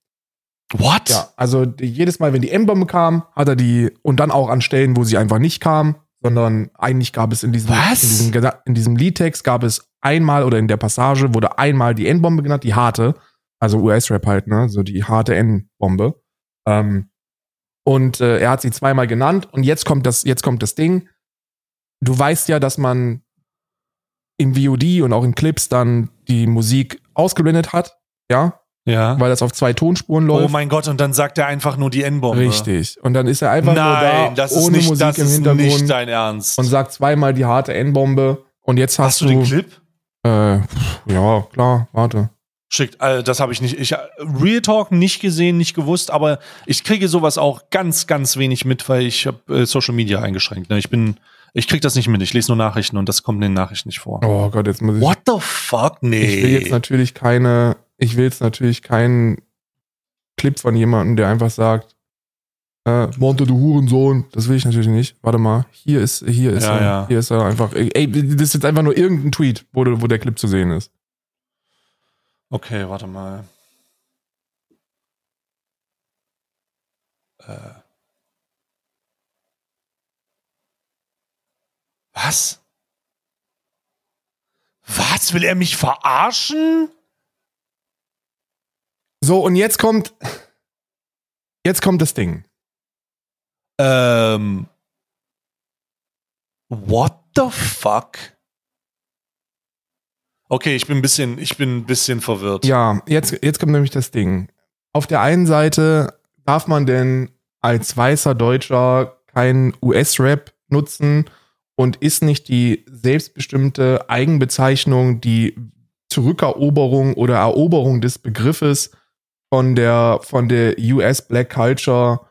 What? Ja, also die, jedes Mal, wenn die M-Bombe kam, hat er die und dann auch an Stellen, wo sie einfach nicht kam, sondern eigentlich gab es in diesem, Was? in diesem, in diesem Liedtext gab es einmal oder in der Passage wurde einmal die N-Bombe genannt, die harte, also US-Rap halt, ne, so die harte N-Bombe. Ähm, und äh, er hat sie zweimal genannt und jetzt kommt das, jetzt kommt das Ding. Du weißt ja, dass man im VOD und auch in Clips dann die Musik ausgeblendet hat, ja, ja. Weil das auf zwei Tonspuren läuft. Oh mein Gott, und dann sagt er einfach nur die N-Bombe. Richtig. Und dann ist er einfach Nein, nur da, das ohne ist nicht, Musik das im ist Hintergrund. nicht dein Ernst. Und sagt zweimal die harte N-Bombe. Und jetzt hast, hast du den Clip? Äh, ja, klar, warte. Schickt, äh, das habe ich nicht. Ich Real Talk nicht gesehen, nicht gewusst, aber ich kriege sowas auch ganz, ganz wenig mit, weil ich habe äh, Social Media eingeschränkt. Ne? Ich bin, ich kriege das nicht mit. Ich lese nur Nachrichten und das kommt in den Nachrichten nicht vor. Oh Gott, jetzt muss ich. What the fuck? Nee. Ich will jetzt natürlich keine, ich will jetzt natürlich keinen Clip von jemandem, der einfach sagt, äh, Monte, du Hurensohn, das will ich natürlich nicht. Warte mal, hier ist, hier ist ja, er, ja. hier ist er einfach, ey, das ist jetzt einfach nur irgendein Tweet, wo, wo der Clip zu sehen ist. Okay, warte mal. Äh. Was? Was? Will er mich verarschen? So, und jetzt kommt. Jetzt kommt das Ding. Ähm. What the fuck? Okay, ich bin ein bisschen, ich bin ein bisschen verwirrt. Ja, jetzt, jetzt kommt nämlich das Ding. Auf der einen Seite darf man denn als weißer Deutscher keinen US-Rap nutzen und ist nicht die selbstbestimmte Eigenbezeichnung, die Zurückeroberung oder Eroberung des Begriffes von der, von der US Black Culture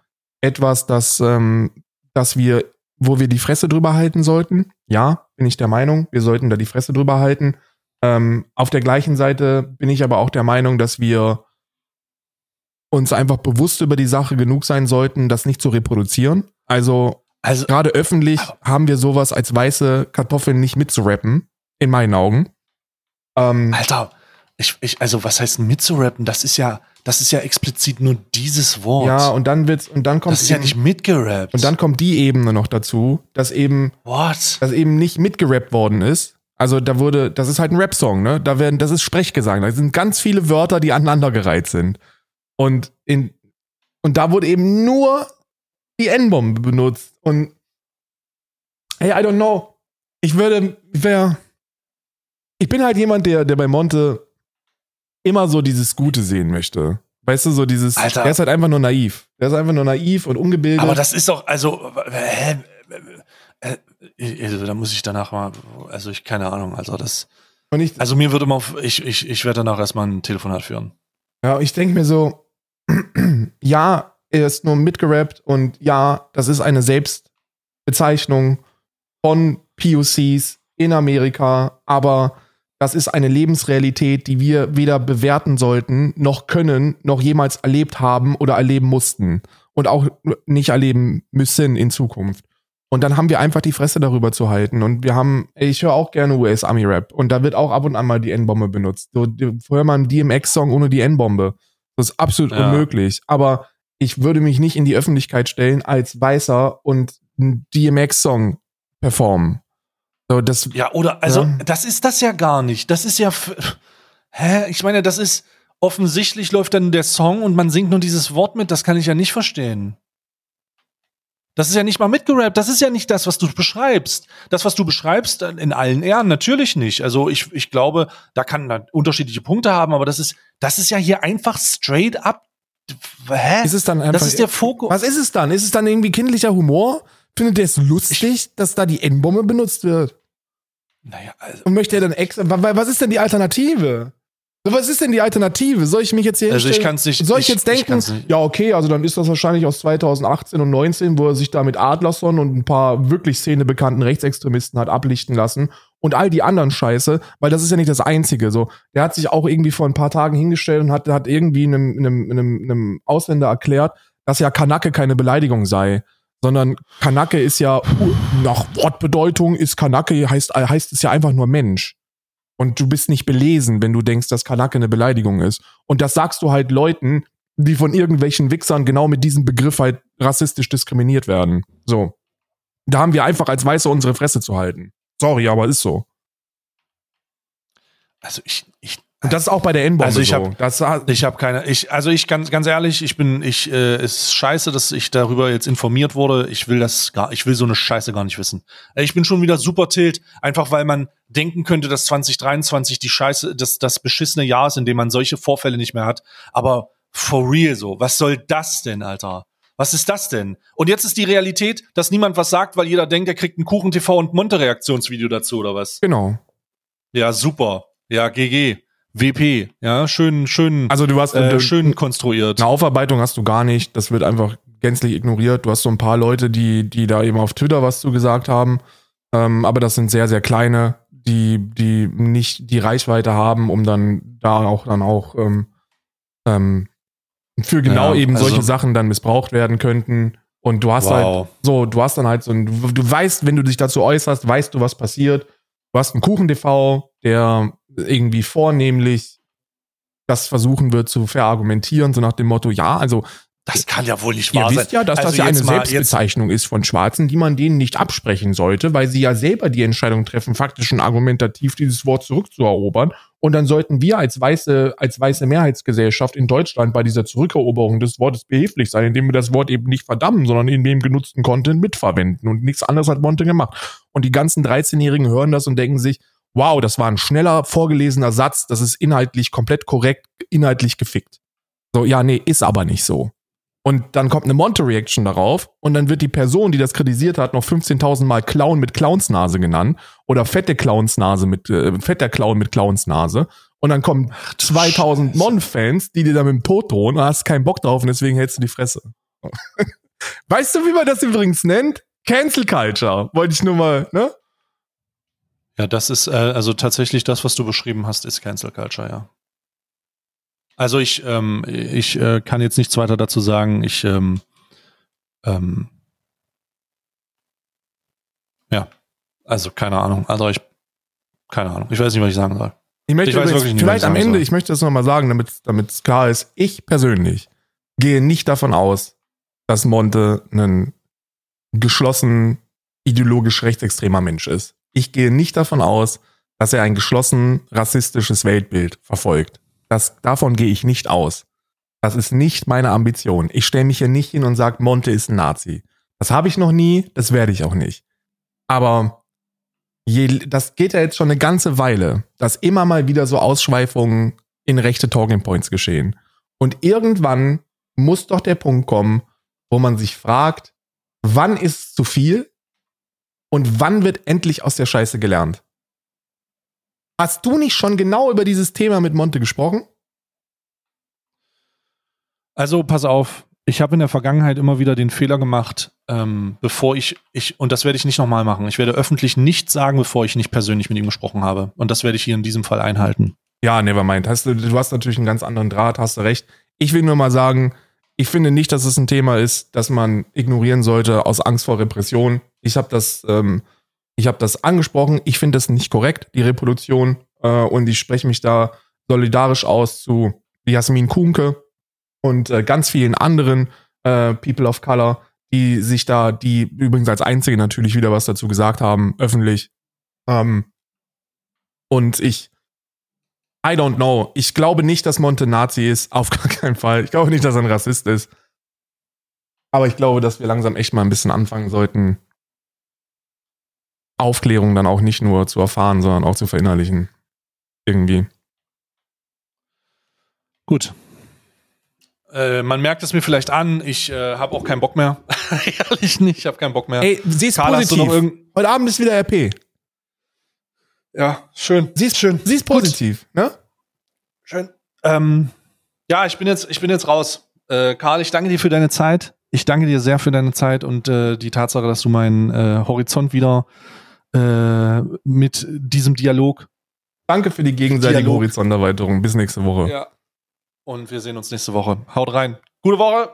etwas, das, ähm, dass wir, wo wir die Fresse drüber halten sollten. Ja, bin ich der Meinung, wir sollten da die Fresse drüber halten. Ähm, auf der gleichen Seite bin ich aber auch der Meinung, dass wir uns einfach bewusst über die Sache genug sein sollten, das nicht zu reproduzieren. Also, also gerade öffentlich haben wir sowas als weiße Kartoffeln nicht mitzurappen, in meinen Augen. Ähm, Alter, ich, ich, also was heißt mitzurappen? Das ist ja, das ist ja explizit nur dieses Wort. Ja, und dann wird's, und dann kommt. Das ist eben, ja nicht mitgerappt. Und dann kommt die Ebene noch dazu, dass eben, What? dass eben nicht mitgerappt worden ist. Also da wurde, das ist halt ein Rap-Song, ne? Da werden, das ist Sprechgesang. Da sind ganz viele Wörter, die aneinandergereiht sind. Und in, und da wurde eben nur die N-Bombe benutzt. Und, hey, I don't know. Ich würde, wer, ich bin halt jemand, der, der bei Monte immer so dieses Gute sehen möchte. Weißt du, so dieses, Alter. der ist halt einfach nur naiv. Der ist einfach nur naiv und ungebildet. Aber das ist doch, also, hä? Also, da muss ich danach mal, also ich, keine Ahnung, also das, ich, also mir würde mal, ich, ich, ich werde danach erstmal ein Telefonat führen. Ja, ich denke mir so, ja, er ist nur mitgerappt und ja, das ist eine Selbstbezeichnung von POCs in Amerika, aber das ist eine Lebensrealität, die wir weder bewerten sollten, noch können, noch jemals erlebt haben oder erleben mussten und auch nicht erleben müssen in Zukunft. Und dann haben wir einfach die Fresse darüber zu halten. Und wir haben, ich höre auch gerne US Army Rap. Und da wird auch ab und an mal die N-Bombe benutzt. So, vorher mal einen DMX-Song ohne die N-Bombe. Das ist absolut ja. unmöglich. Aber ich würde mich nicht in die Öffentlichkeit stellen als Weißer und einen DMX-Song performen. So, das, ja, oder, also, ja. das ist das ja gar nicht. Das ist ja, hä? Ich meine, das ist, offensichtlich läuft dann der Song und man singt nur dieses Wort mit. Das kann ich ja nicht verstehen. Das ist ja nicht mal mitgerappt. Das ist ja nicht das, was du beschreibst. Das, was du beschreibst, in allen Ehren natürlich nicht. Also ich, ich glaube, da kann man unterschiedliche Punkte haben, aber das ist, das ist ja hier einfach straight up. Hä? Ist es dann einfach, das ist der Fokus. Was ist es dann? Ist es dann irgendwie kindlicher Humor? Findet ihr es lustig, ich, dass da die N-Bombe benutzt wird? Naja, also. Und möchte er dann extra, was ist denn die Alternative? Was ist denn die Alternative? Soll ich mich jetzt hier Also ich kann es nicht. Soll ich, ich jetzt denken, ich ja okay, also dann ist das wahrscheinlich aus 2018 und 19, wo er sich da mit Adlerson und ein paar wirklich szenebekannten Rechtsextremisten hat ablichten lassen und all die anderen Scheiße, weil das ist ja nicht das Einzige. So, der hat sich auch irgendwie vor ein paar Tagen hingestellt und hat, hat irgendwie einem, einem, einem, einem Ausländer erklärt, dass ja Kanake keine Beleidigung sei sondern Kanake ist ja nach Wortbedeutung ist Kanake heißt heißt es ja einfach nur Mensch. Und du bist nicht belesen, wenn du denkst, dass Kanake eine Beleidigung ist. Und das sagst du halt Leuten, die von irgendwelchen Wichsern genau mit diesem Begriff halt rassistisch diskriminiert werden. So. Da haben wir einfach als Weiße unsere Fresse zu halten. Sorry, aber ist so. Also ich, ich und das ist auch bei der N-Bombe also ich so. Hab, ich habe keine, ich, also ich ganz, ganz ehrlich, ich bin, ich, äh, ist scheiße, dass ich darüber jetzt informiert wurde. Ich will das gar, ich will so eine Scheiße gar nicht wissen. Ich bin schon wieder super tilt, einfach weil man denken könnte, dass 2023 die Scheiße, das, das beschissene Jahr ist, in dem man solche Vorfälle nicht mehr hat. Aber for real so, was soll das denn, Alter? Was ist das denn? Und jetzt ist die Realität, dass niemand was sagt, weil jeder denkt, er kriegt ein Kuchen-TV und Monte-Reaktionsvideo dazu, oder was? Genau. Ja, super. Ja, GG. WP, ja, schön, schön, also du hast äh, schön konstruiert. Eine Aufarbeitung hast du gar nicht, das wird einfach gänzlich ignoriert. Du hast so ein paar Leute, die, die da eben auf Twitter was zu gesagt haben, ähm, aber das sind sehr, sehr kleine, die, die nicht die Reichweite haben, um dann da auch dann auch ähm, ähm, für genau ja, eben also, solche Sachen dann missbraucht werden könnten. Und du hast halt wow. halt so, du hast dann halt so ein, du, du weißt, wenn du dich dazu äußerst, weißt du, was passiert. Du hast einen Kuchen-TV, der irgendwie vornehmlich das versuchen wird zu verargumentieren, so nach dem Motto, ja, also das kann ja wohl nicht wahr sein. Ihr wisst ja, dass also das ja eine Selbstbezeichnung ist von Schwarzen, die man denen nicht absprechen sollte, weil sie ja selber die Entscheidung treffen, faktisch und argumentativ dieses Wort zurückzuerobern. Und dann sollten wir als weiße, als weiße Mehrheitsgesellschaft in Deutschland bei dieser Zurückeroberung des Wortes behilflich sein, indem wir das Wort eben nicht verdammen, sondern in dem genutzten Content mitverwenden. Und nichts anderes hat Monte gemacht. Und die ganzen 13-Jährigen hören das und denken sich, wow, das war ein schneller vorgelesener Satz, das ist inhaltlich komplett korrekt, inhaltlich gefickt. So, ja, nee, ist aber nicht so. Und dann kommt eine Monte-Reaction darauf und dann wird die Person, die das kritisiert hat, noch 15.000 Mal Clown mit Clownsnase genannt oder fette Clownsnase mit, äh, fetter Clown mit Clownsnase. Und dann kommen 2000 Mon-Fans, die dir da mit dem Tod drohen und hast keinen Bock drauf und deswegen hältst du die Fresse. weißt du, wie man das übrigens nennt? Cancel Culture. Wollte ich nur mal, ne? Ja, das ist äh, also tatsächlich das, was du beschrieben hast, ist Cancel Culture, ja. Also ich, ähm, ich äh, kann jetzt nichts weiter dazu sagen. Ich, ähm, ähm, ja, also keine Ahnung. Also ich, keine Ahnung. Ich weiß nicht, was ich sagen soll. Ich möchte ich übrigens, nicht, vielleicht am Ende, soll. ich möchte das nochmal sagen, damit damit es klar ist. Ich persönlich gehe nicht davon aus, dass Monte ein geschlossen ideologisch rechtsextremer Mensch ist. Ich gehe nicht davon aus, dass er ein geschlossen rassistisches Weltbild verfolgt. Das, davon gehe ich nicht aus. Das ist nicht meine Ambition. Ich stelle mich hier nicht hin und sage, Monte ist ein Nazi. Das habe ich noch nie, das werde ich auch nicht. Aber je, das geht ja jetzt schon eine ganze Weile, dass immer mal wieder so Ausschweifungen in rechte Talking Points geschehen. Und irgendwann muss doch der Punkt kommen, wo man sich fragt, wann ist zu viel und wann wird endlich aus der Scheiße gelernt? Hast du nicht schon genau über dieses Thema mit Monte gesprochen? Also pass auf, ich habe in der Vergangenheit immer wieder den Fehler gemacht, ähm, bevor ich, ich, und das werde ich nicht nochmal machen. Ich werde öffentlich nichts sagen, bevor ich nicht persönlich mit ihm gesprochen habe. Und das werde ich hier in diesem Fall einhalten. Ja, nevermind. Hast du, du hast natürlich einen ganz anderen Draht, hast du recht. Ich will nur mal sagen, ich finde nicht, dass es ein Thema ist, das man ignorieren sollte aus Angst vor Repression. Ich habe das, ähm, ich das angesprochen. Ich finde das nicht korrekt, die Reproduktion. Äh, und ich spreche mich da solidarisch aus zu Jasmin Kuhnke und äh, ganz vielen anderen äh, People of Color, die sich da, die übrigens als einzige natürlich wieder was dazu gesagt haben, öffentlich. Ähm, und ich, I don't know. Ich glaube nicht, dass Monte Nazi ist. Auf gar keinen Fall. Ich glaube nicht, dass er ein Rassist ist. Aber ich glaube, dass wir langsam echt mal ein bisschen anfangen sollten, Aufklärung dann auch nicht nur zu erfahren, sondern auch zu verinnerlichen. Irgendwie. Gut. Äh, man merkt es mir vielleicht an, ich äh, habe auch keinen Bock mehr. Ehrlich nicht, ich habe keinen Bock mehr. Ey, sie ist Karl, positiv. Heute Abend ist wieder RP. Ja, schön. Sie ist schön. Sie ist positiv, Gut. ne? Schön. Ähm, ja, ich bin jetzt, ich bin jetzt raus. Äh, Karl, ich danke dir für deine Zeit. Ich danke dir sehr für deine Zeit und äh, die Tatsache, dass du meinen äh, Horizont wieder äh, mit diesem Dialog. Danke für die gegenseitige Dialog. Horizonterweiterung. Bis nächste Woche. Ja. Und wir sehen uns nächste Woche. Haut rein. Gute Woche.